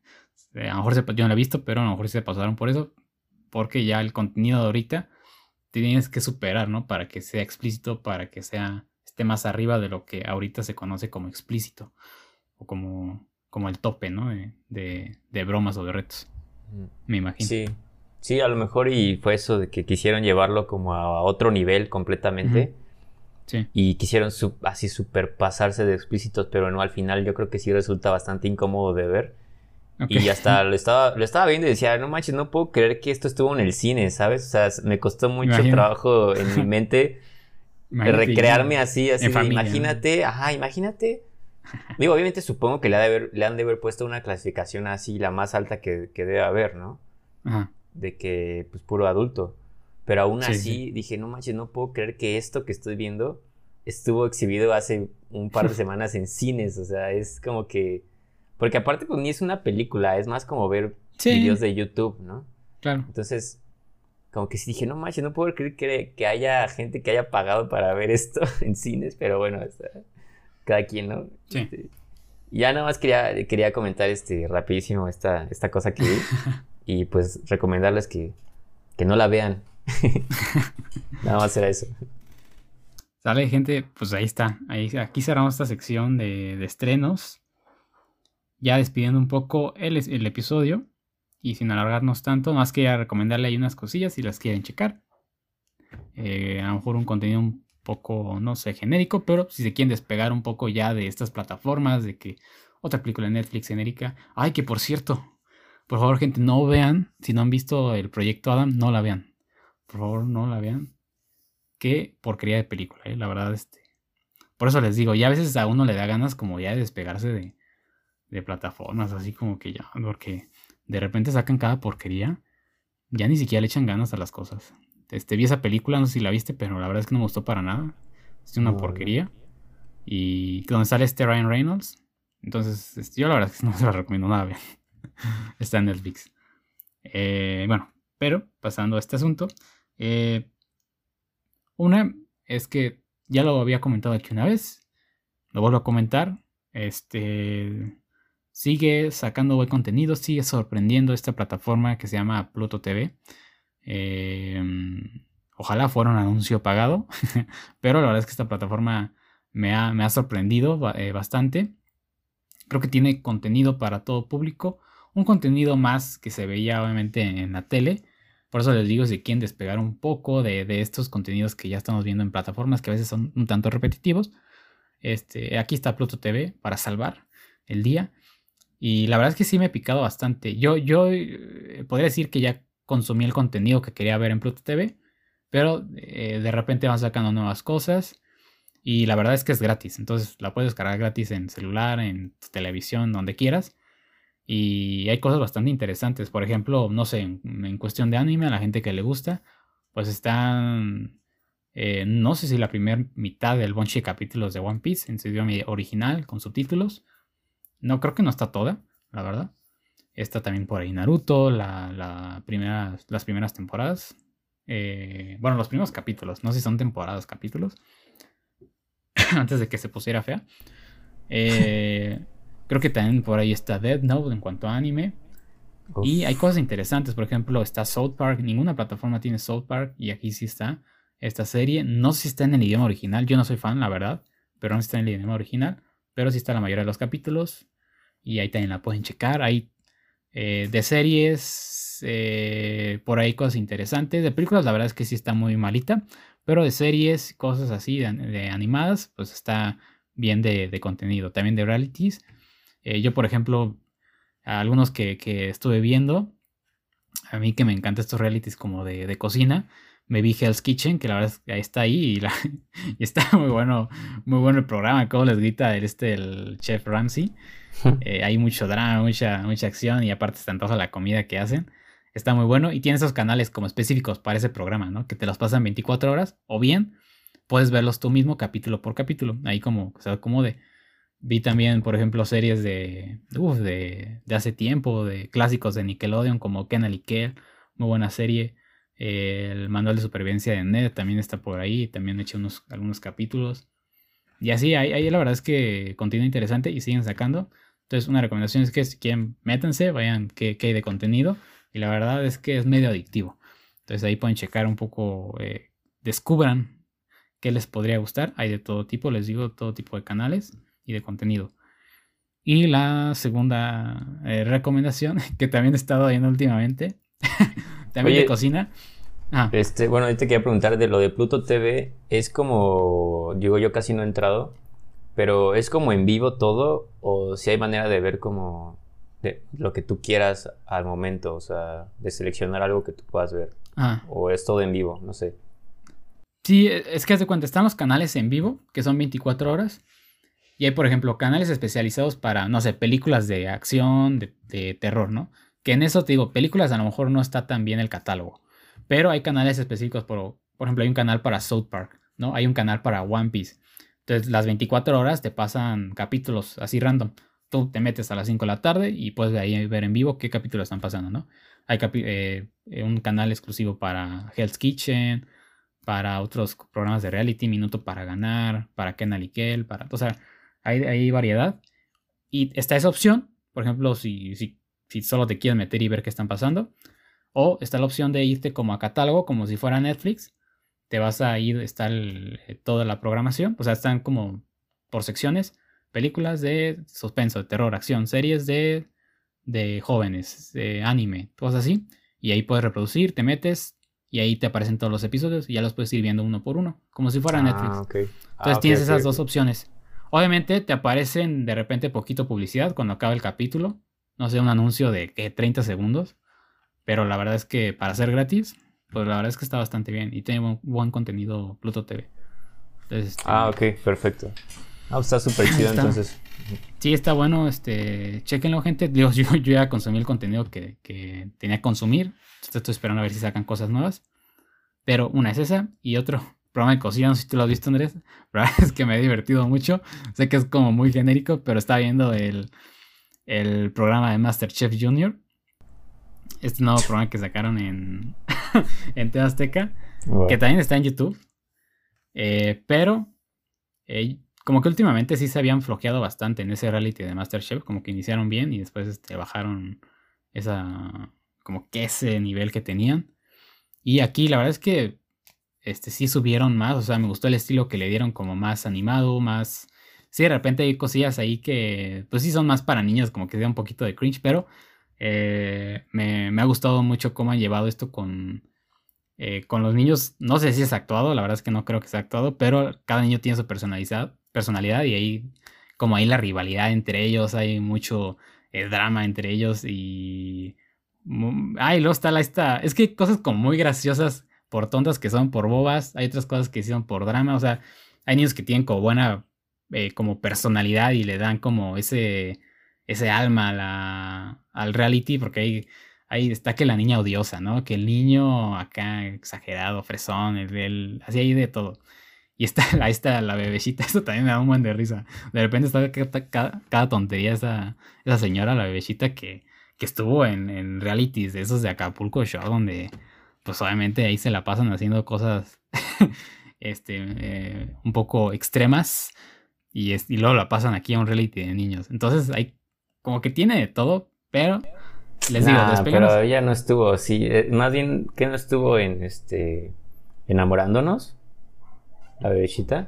a lo mejor se, yo no lo he visto, pero a lo mejor sí se pasaron por eso, porque ya el contenido de ahorita tienes que superar, ¿no? Para que sea explícito, para que sea, esté más arriba de lo que ahorita se conoce como explícito, o como como el tope, ¿no? De, de, bromas o de retos. Mm. Me imagino. Sí. Sí, a lo mejor y fue eso de que quisieron llevarlo como a otro nivel completamente. Y quisieron así super pasarse de explícitos, pero no, al final yo creo que sí resulta bastante incómodo de ver. Y hasta lo estaba, lo estaba viendo y decía, no manches, no puedo creer que esto estuvo en el cine, ¿sabes? O sea, me costó mucho trabajo en mi mente recrearme así, así imagínate, ajá, imagínate. Digo, obviamente supongo que le, de le, han de haber puesto una clasificación así, la más alta que, debe haber, ¿no? Ajá. De que, pues, puro adulto. Pero aún así dije, no manches, no puedo creer que esto que estoy viendo estuvo exhibido hace un par de semanas en cines. O sea, es como que porque aparte, pues ni es una película, es más como ver videos de YouTube, ¿no? Claro. Entonces, como que sí dije, no manches, no puedo creer que, que, haya gente que haya pagado para ver esto en cines, pero bueno, cada quien, ¿no? Sí. Este, ya nada más quería, quería comentar este rapidísimo esta, esta cosa que vi y pues recomendarles que, que no la vean. nada más era eso. Sale, gente, pues ahí está. Ahí, aquí cerramos esta sección de, de estrenos ya despidiendo un poco el, el episodio y sin alargarnos tanto, más que recomendarle ahí unas cosillas si las quieren checar. Eh, a lo mejor un contenido un poco, no sé, genérico, pero si se quieren despegar un poco ya de estas plataformas, de que otra película de Netflix genérica. Ay, que por cierto, por favor, gente, no vean, si no han visto el proyecto Adam, no la vean. Por favor, no la vean. Qué porquería de película, eh, la verdad, este. Por eso les digo, ya a veces a uno le da ganas como ya de despegarse de, de plataformas, así como que ya, porque de repente sacan cada porquería, ya ni siquiera le echan ganas a las cosas. Este, vi esa película, no sé si la viste, pero la verdad es que no me gustó para nada. Es una porquería. Y donde sale este Ryan Reynolds. Entonces, este, yo la verdad es que no se la recomiendo nada bien. Está en Netflix. Eh, bueno, pero pasando a este asunto. Eh, una es que ya lo había comentado aquí una vez. Lo vuelvo a comentar. Este sigue sacando buen contenido, sigue sorprendiendo esta plataforma que se llama Pluto TV. Em, ojalá fuera un anuncio pagado, pero la verdad es que esta plataforma me ha, me ha sorprendido eh, bastante. Creo que tiene contenido para todo público, un contenido más que se veía obviamente en la tele. Por eso les digo si quieren despegar un poco de, de, estos contenidos que ya estamos viendo en plataformas que a veces son un tanto repetitivos. Este, aquí está Pluto TV para salvar el día. Y la verdad es que sí me he picado bastante. Yo, yo eh, podría decir que ya consumí el contenido que quería ver en Pluto TV, pero eh, de repente van sacando nuevas cosas. Y la verdad es que es gratis. Entonces la puedes descargar gratis en celular, en televisión, donde quieras. Y hay cosas bastante interesantes. Por ejemplo, no sé, en, cuestión de anime, a la gente que le gusta, pues están. Eh, no sé si la primera mitad del bunch de capítulos de One Piece en su idioma original, con subtítulos. No, creo que no está toda, la verdad. Está también por ahí Naruto, la, primera, las primeras temporadas. Eh, bueno, los primeros capítulos. No sé si son temporadas, capítulos. Antes de que se pusiera fea. Eh, creo que también por ahí está Dead Note en cuanto a anime. Y hay cosas interesantes. Por ejemplo, está South Park. Ninguna plataforma tiene South Park. Y aquí sí está esta serie. No sé si está en el idioma original. Yo no soy fan, la verdad. Pero no está en el idioma original. Pero sí está la mayoría de los capítulos y ahí también la pueden checar. Hay eh, de series, eh, por ahí cosas interesantes. De películas, la verdad es que sí está muy malita, pero de series, cosas así, de, animadas, pues está bien de, contenido. También de realities. Eh, yo, por ejemplo, algunos que, estuve viendo, a mí que me encantan estos realities como de, cocina, me vi Hell's Kitchen, que la verdad es que está ahí y, está muy bueno, muy bueno el programa, como les grita este, el chef Ramsey. Eh, hay mucho drama, mucha, mucha acción y aparte está toda la comida que hacen. Está muy bueno y tiene esos canales como específicos para ese programa, ¿no? Que te los pasan 24 horas o bien puedes verlos tú mismo capítulo por capítulo. Ahí como se acomode. Vi también, por ejemplo, series de, de, de, hace tiempo, de clásicos de Nickelodeon como Kenal y Kel, muy buena serie. El manual de supervivencia de Ned también está por ahí, también he hecho unos, algunos capítulos. Y así, ahí, ahí la verdad es que contenido interesante y siguen sacando. Entonces, una recomendación es que si quieren, métanse, vayan qué, hay de contenido. Y la verdad es que es medio adictivo. Entonces, ahí pueden checar un poco, eh, descubran qué les podría gustar. Hay de todo tipo, les digo, todo tipo de canales y de contenido. Y la segunda eh, recomendación, que también he estado viendo últimamente, también de cocina. Ah. Este, bueno, te quería preguntar de lo de Pluto TV. Es como, digo, yo casi no he entrado, pero es como en vivo todo o si hay manera de ver como de lo que tú quieras al momento, o sea, de seleccionar algo que tú puedas ver. Ah. O es todo en vivo, no sé. Sí, e, es que hace cuenta, están los canales en vivo, que son 24 horas. Y hay, por ejemplo, canales especializados para, no sé, películas de acción, de, de terror, ¿no? Que en eso te digo, películas a lo mejor no está tan bien el catálogo. Pero hay canales específicos, por, por ejemplo, hay un canal para South Park, ¿no? Hay un canal para One Piece. Entonces, las 24 horas te pasan capítulos así random. Tú te metes a las 5 de la tarde y puedes ahí ver en vivo qué capítulos están pasando, ¿no? Hay eh, un canal exclusivo para Hell's Kitchen, para otros programas de reality, Minuto para Ganar, para Kenal y Kel, para... O sea, hay, hay variedad. Y está esa opción, por ejemplo, si, si solo te quieres meter y ver qué están pasando. O está la opción de irte como a catálogo, como si fuera Netflix. Te vas a ir, está eh, toda la programación. O sea, están como por secciones. Películas de suspenso, de terror, acción, series de, de jóvenes, de anime, cosas así. Y ahí puedes reproducir, te metes y ahí te aparecen todos los episodios y ya los puedes ir viendo uno por uno, como si fuera ah, Netflix. Entonces ah, tienes esas dos opciones. Obviamente te aparecen de repente poquito publicidad cuando acaba el capítulo. No sé, un anuncio de que 30 segundos. Pero la verdad es que para ser gratis, pues la verdad es que está bastante bien y tiene buen, contenido Pluto TV. Este, ah, ok, perfecto. Ah, pues está súper chido entonces. Sí, está bueno, este, chequenlo gente. yo, yo ya consumí el contenido que, tenía que consumir. Estoy esperando a ver si sacan cosas nuevas. Pero una es esa y otro programa de cocina, no sé si tú lo has visto Andrés, pero es que me he divertido mucho. Sé que es como muy genérico, pero estaba viendo el, el programa de Masterchef Junior este nuevo programa que sacaron en, en Azteca, que también está en YouTube. Eh, pero eh, como que últimamente sí se habían flojeado bastante en ese reality de Masterchef, como que iniciaron bien y después este, bajaron esa, como que ese nivel que tenían. Y aquí la verdad es que este, sí subieron más, o sea, me gustó el estilo que le dieron como más animado, más... Sí, de repente hay cosillas ahí que, pues sí son más para niños, como que da un poquito de cringe, pero eh, me, ha gustado mucho cómo han llevado esto con, eh, con los niños. No sé si es actuado, la verdad es que no creo que sea actuado, pero cada niño tiene su personalidad, personalidad y ahí, como ahí la rivalidad entre ellos, hay mucho eh, drama entre ellos y... Ay, luego está la esta... Es que hay cosas como muy graciosas por tontas que son por bobas, hay otras cosas que son por drama, o sea, hay niños que tienen como buena como personalidad y le dan como ese ese alma la, al reality, porque ahí, ahí está que la niña odiosa, ¿no? Que el niño acá exagerado, fresón, el, así ahí de todo. Y está, ahí está la bebecita, eso también me da un buen de risa. De repente está cada, tontería esa, esa señora, la bebecita, que, que estuvo en, en realities de esos de Acapulco Show, donde pues obviamente ahí se la pasan haciendo cosas este, eh, un poco extremas y, y luego la pasan aquí a un reality de niños. Entonces hay como que tiene de todo, pero les digo, Pero ella no estuvo, sí, eh, más bien que no estuvo en este enamorándonos, la bebecita.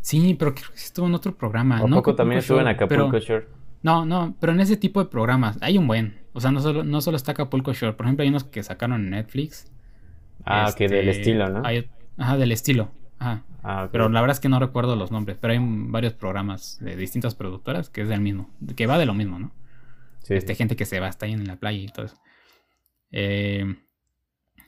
Sí, pero creo que estuvo en otro programa. ¿A poco también estuvo en Acapulco Shore? No, no, pero en ese tipo de programas hay un buen. O sea, no solo, no solo está Acapulco Shore. Por ejemplo, hay unos que sacaron en Netflix. Ah, que del este, estilo, ¿no? ajá, del estilo. Ajá. Ah, Pero la verdad es que no recuerdo los nombres, pero hay varios programas de distintas productoras que es del mismo, que va de lo mismo, ¿no? Sí. Este, gente que se va hasta ahí en la playa y todo eso. Eh,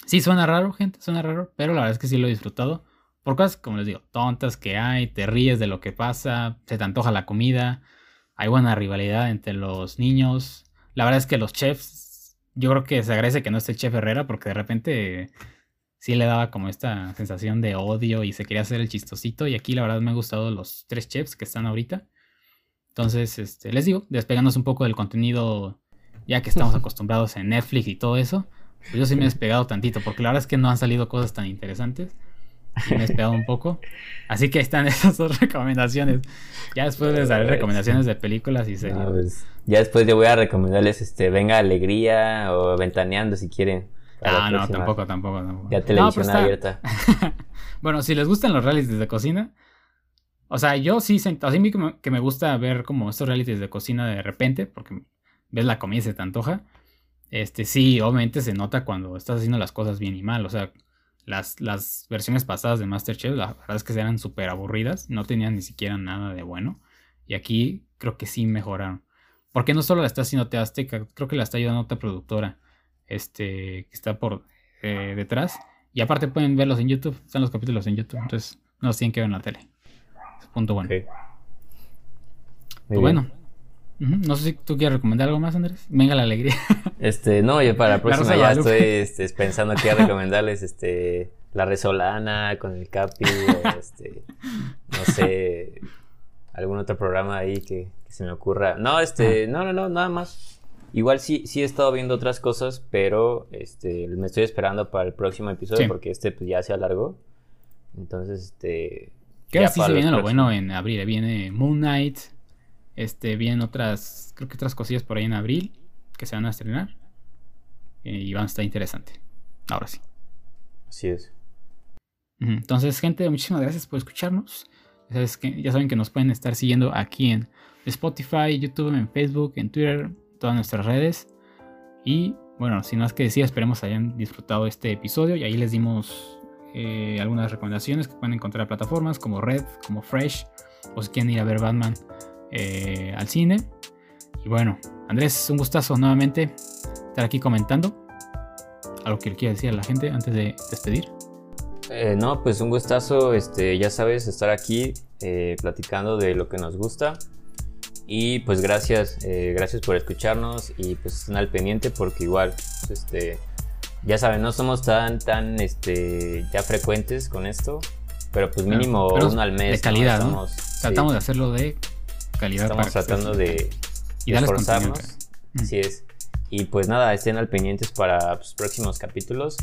sí, suena raro, gente, suena raro, pero la verdad es que sí lo he disfrutado. Por cosas, como les digo, tontas que hay, te ríes de lo que pasa, se te antoja la comida, hay buena rivalidad entre los niños. La verdad es que los chefs, yo creo que se agradece que no esté el chef Herrera porque de repente sí le daba como esta sensación de odio y se quería hacer el chistosito. Y aquí la verdad me han gustado los tres chefs que están ahorita. Entonces, este, les digo, despegándonos un poco del contenido ya que estamos acostumbrados en Netflix y todo eso. Pues yo sí me he despegado tantito, porque la verdad es que no han salido cosas tan interesantes. Y me he despegado un poco. Así que están esas dos recomendaciones. Ya después les daré recomendaciones de películas y series. Pues, ya después yo voy a recomendarles este Venga Alegría o Ventaneando si quieren. Ah, no, tampoco, tampoco, tampoco. Ya televisión abierta. bueno, si les gustan los realities de cocina, o sea, yo sí, así mí que me, gusta ver como estos realities de cocina de repente, porque ves la comida y se te antoja. Este, sí, obviamente se nota cuando estás haciendo las cosas bien y mal. O sea, las, las versiones pasadas de Masterchef, la verdad es que eran súper aburridas, no tenían ni siquiera nada de bueno. Y aquí creo que sí mejoraron. Porque no solo la está haciendo Azteca, creo que la está ayudando otra productora este, que está por eh, detrás. Y aparte pueden verlos en YouTube, están los capítulos en YouTube, entonces no los tienen que ver en la tele. Es punto bueno. Pues bueno. No sé si tú quieres recomendar algo más, Andrés. Venga la alegría. Este, no, yo para la próxima ya estoy este, pensando que recomendarles este La Resolana con el Capi, este, no sé, algún otro programa ahí que, se me ocurra. No, este, no, no, no, nada más. Igual sí, sí he estado viendo otras cosas, pero este, me estoy esperando para el próximo episodio porque este pues, ya se alargó. Entonces, este. Que sí se viene lo bueno en abril. Viene Moon Knight. Este, vienen otras, creo que otras cosillas por ahí en abril que se van a estrenar. y van a estar interesante. Ahora sí. Así es. Entonces, gente, muchísimas gracias por escucharnos. Ya, saben que nos pueden estar siguiendo aquí en Spotify, YouTube, en Facebook, en Twitter, todas nuestras redes. Y bueno, sin más que decir, esperemos hayan disfrutado este episodio y ahí les dimos eh, algunas recomendaciones que pueden encontrar en plataformas como Red, como Fresh, o si quieren ir a ver Batman eh, al cine. Y bueno, Andrés, un gustazo nuevamente estar aquí comentando. Algo que quiero decir a la gente antes de despedir. Eh, no, pues un gustazo, este, ya sabes, estar aquí platicando de lo que nos gusta. Y pues gracias, eh, gracias por escucharnos y pues estén al pendiente porque igual, pues, este, ya saben, no somos tan, tan, este, ya frecuentes con esto, pero pues mínimo uno al mes. De calidad, ¿no? Tratamos de hacerlo de calidad. Estamos tratando de, y esforzarnos. Así es. Y pues nada, estén al pendientes para pues, próximos capítulos.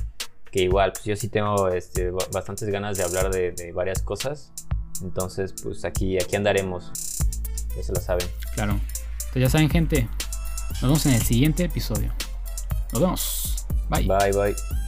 Que igual, pues yo sí tengo este, bastantes ganas de hablar de, de varias cosas. Entonces, pues aquí, aquí andaremos se lo saben. Claro. Entonces ya saben, gente. Nos vemos en el siguiente episodio. Nos vemos. Bye. Bye, bye.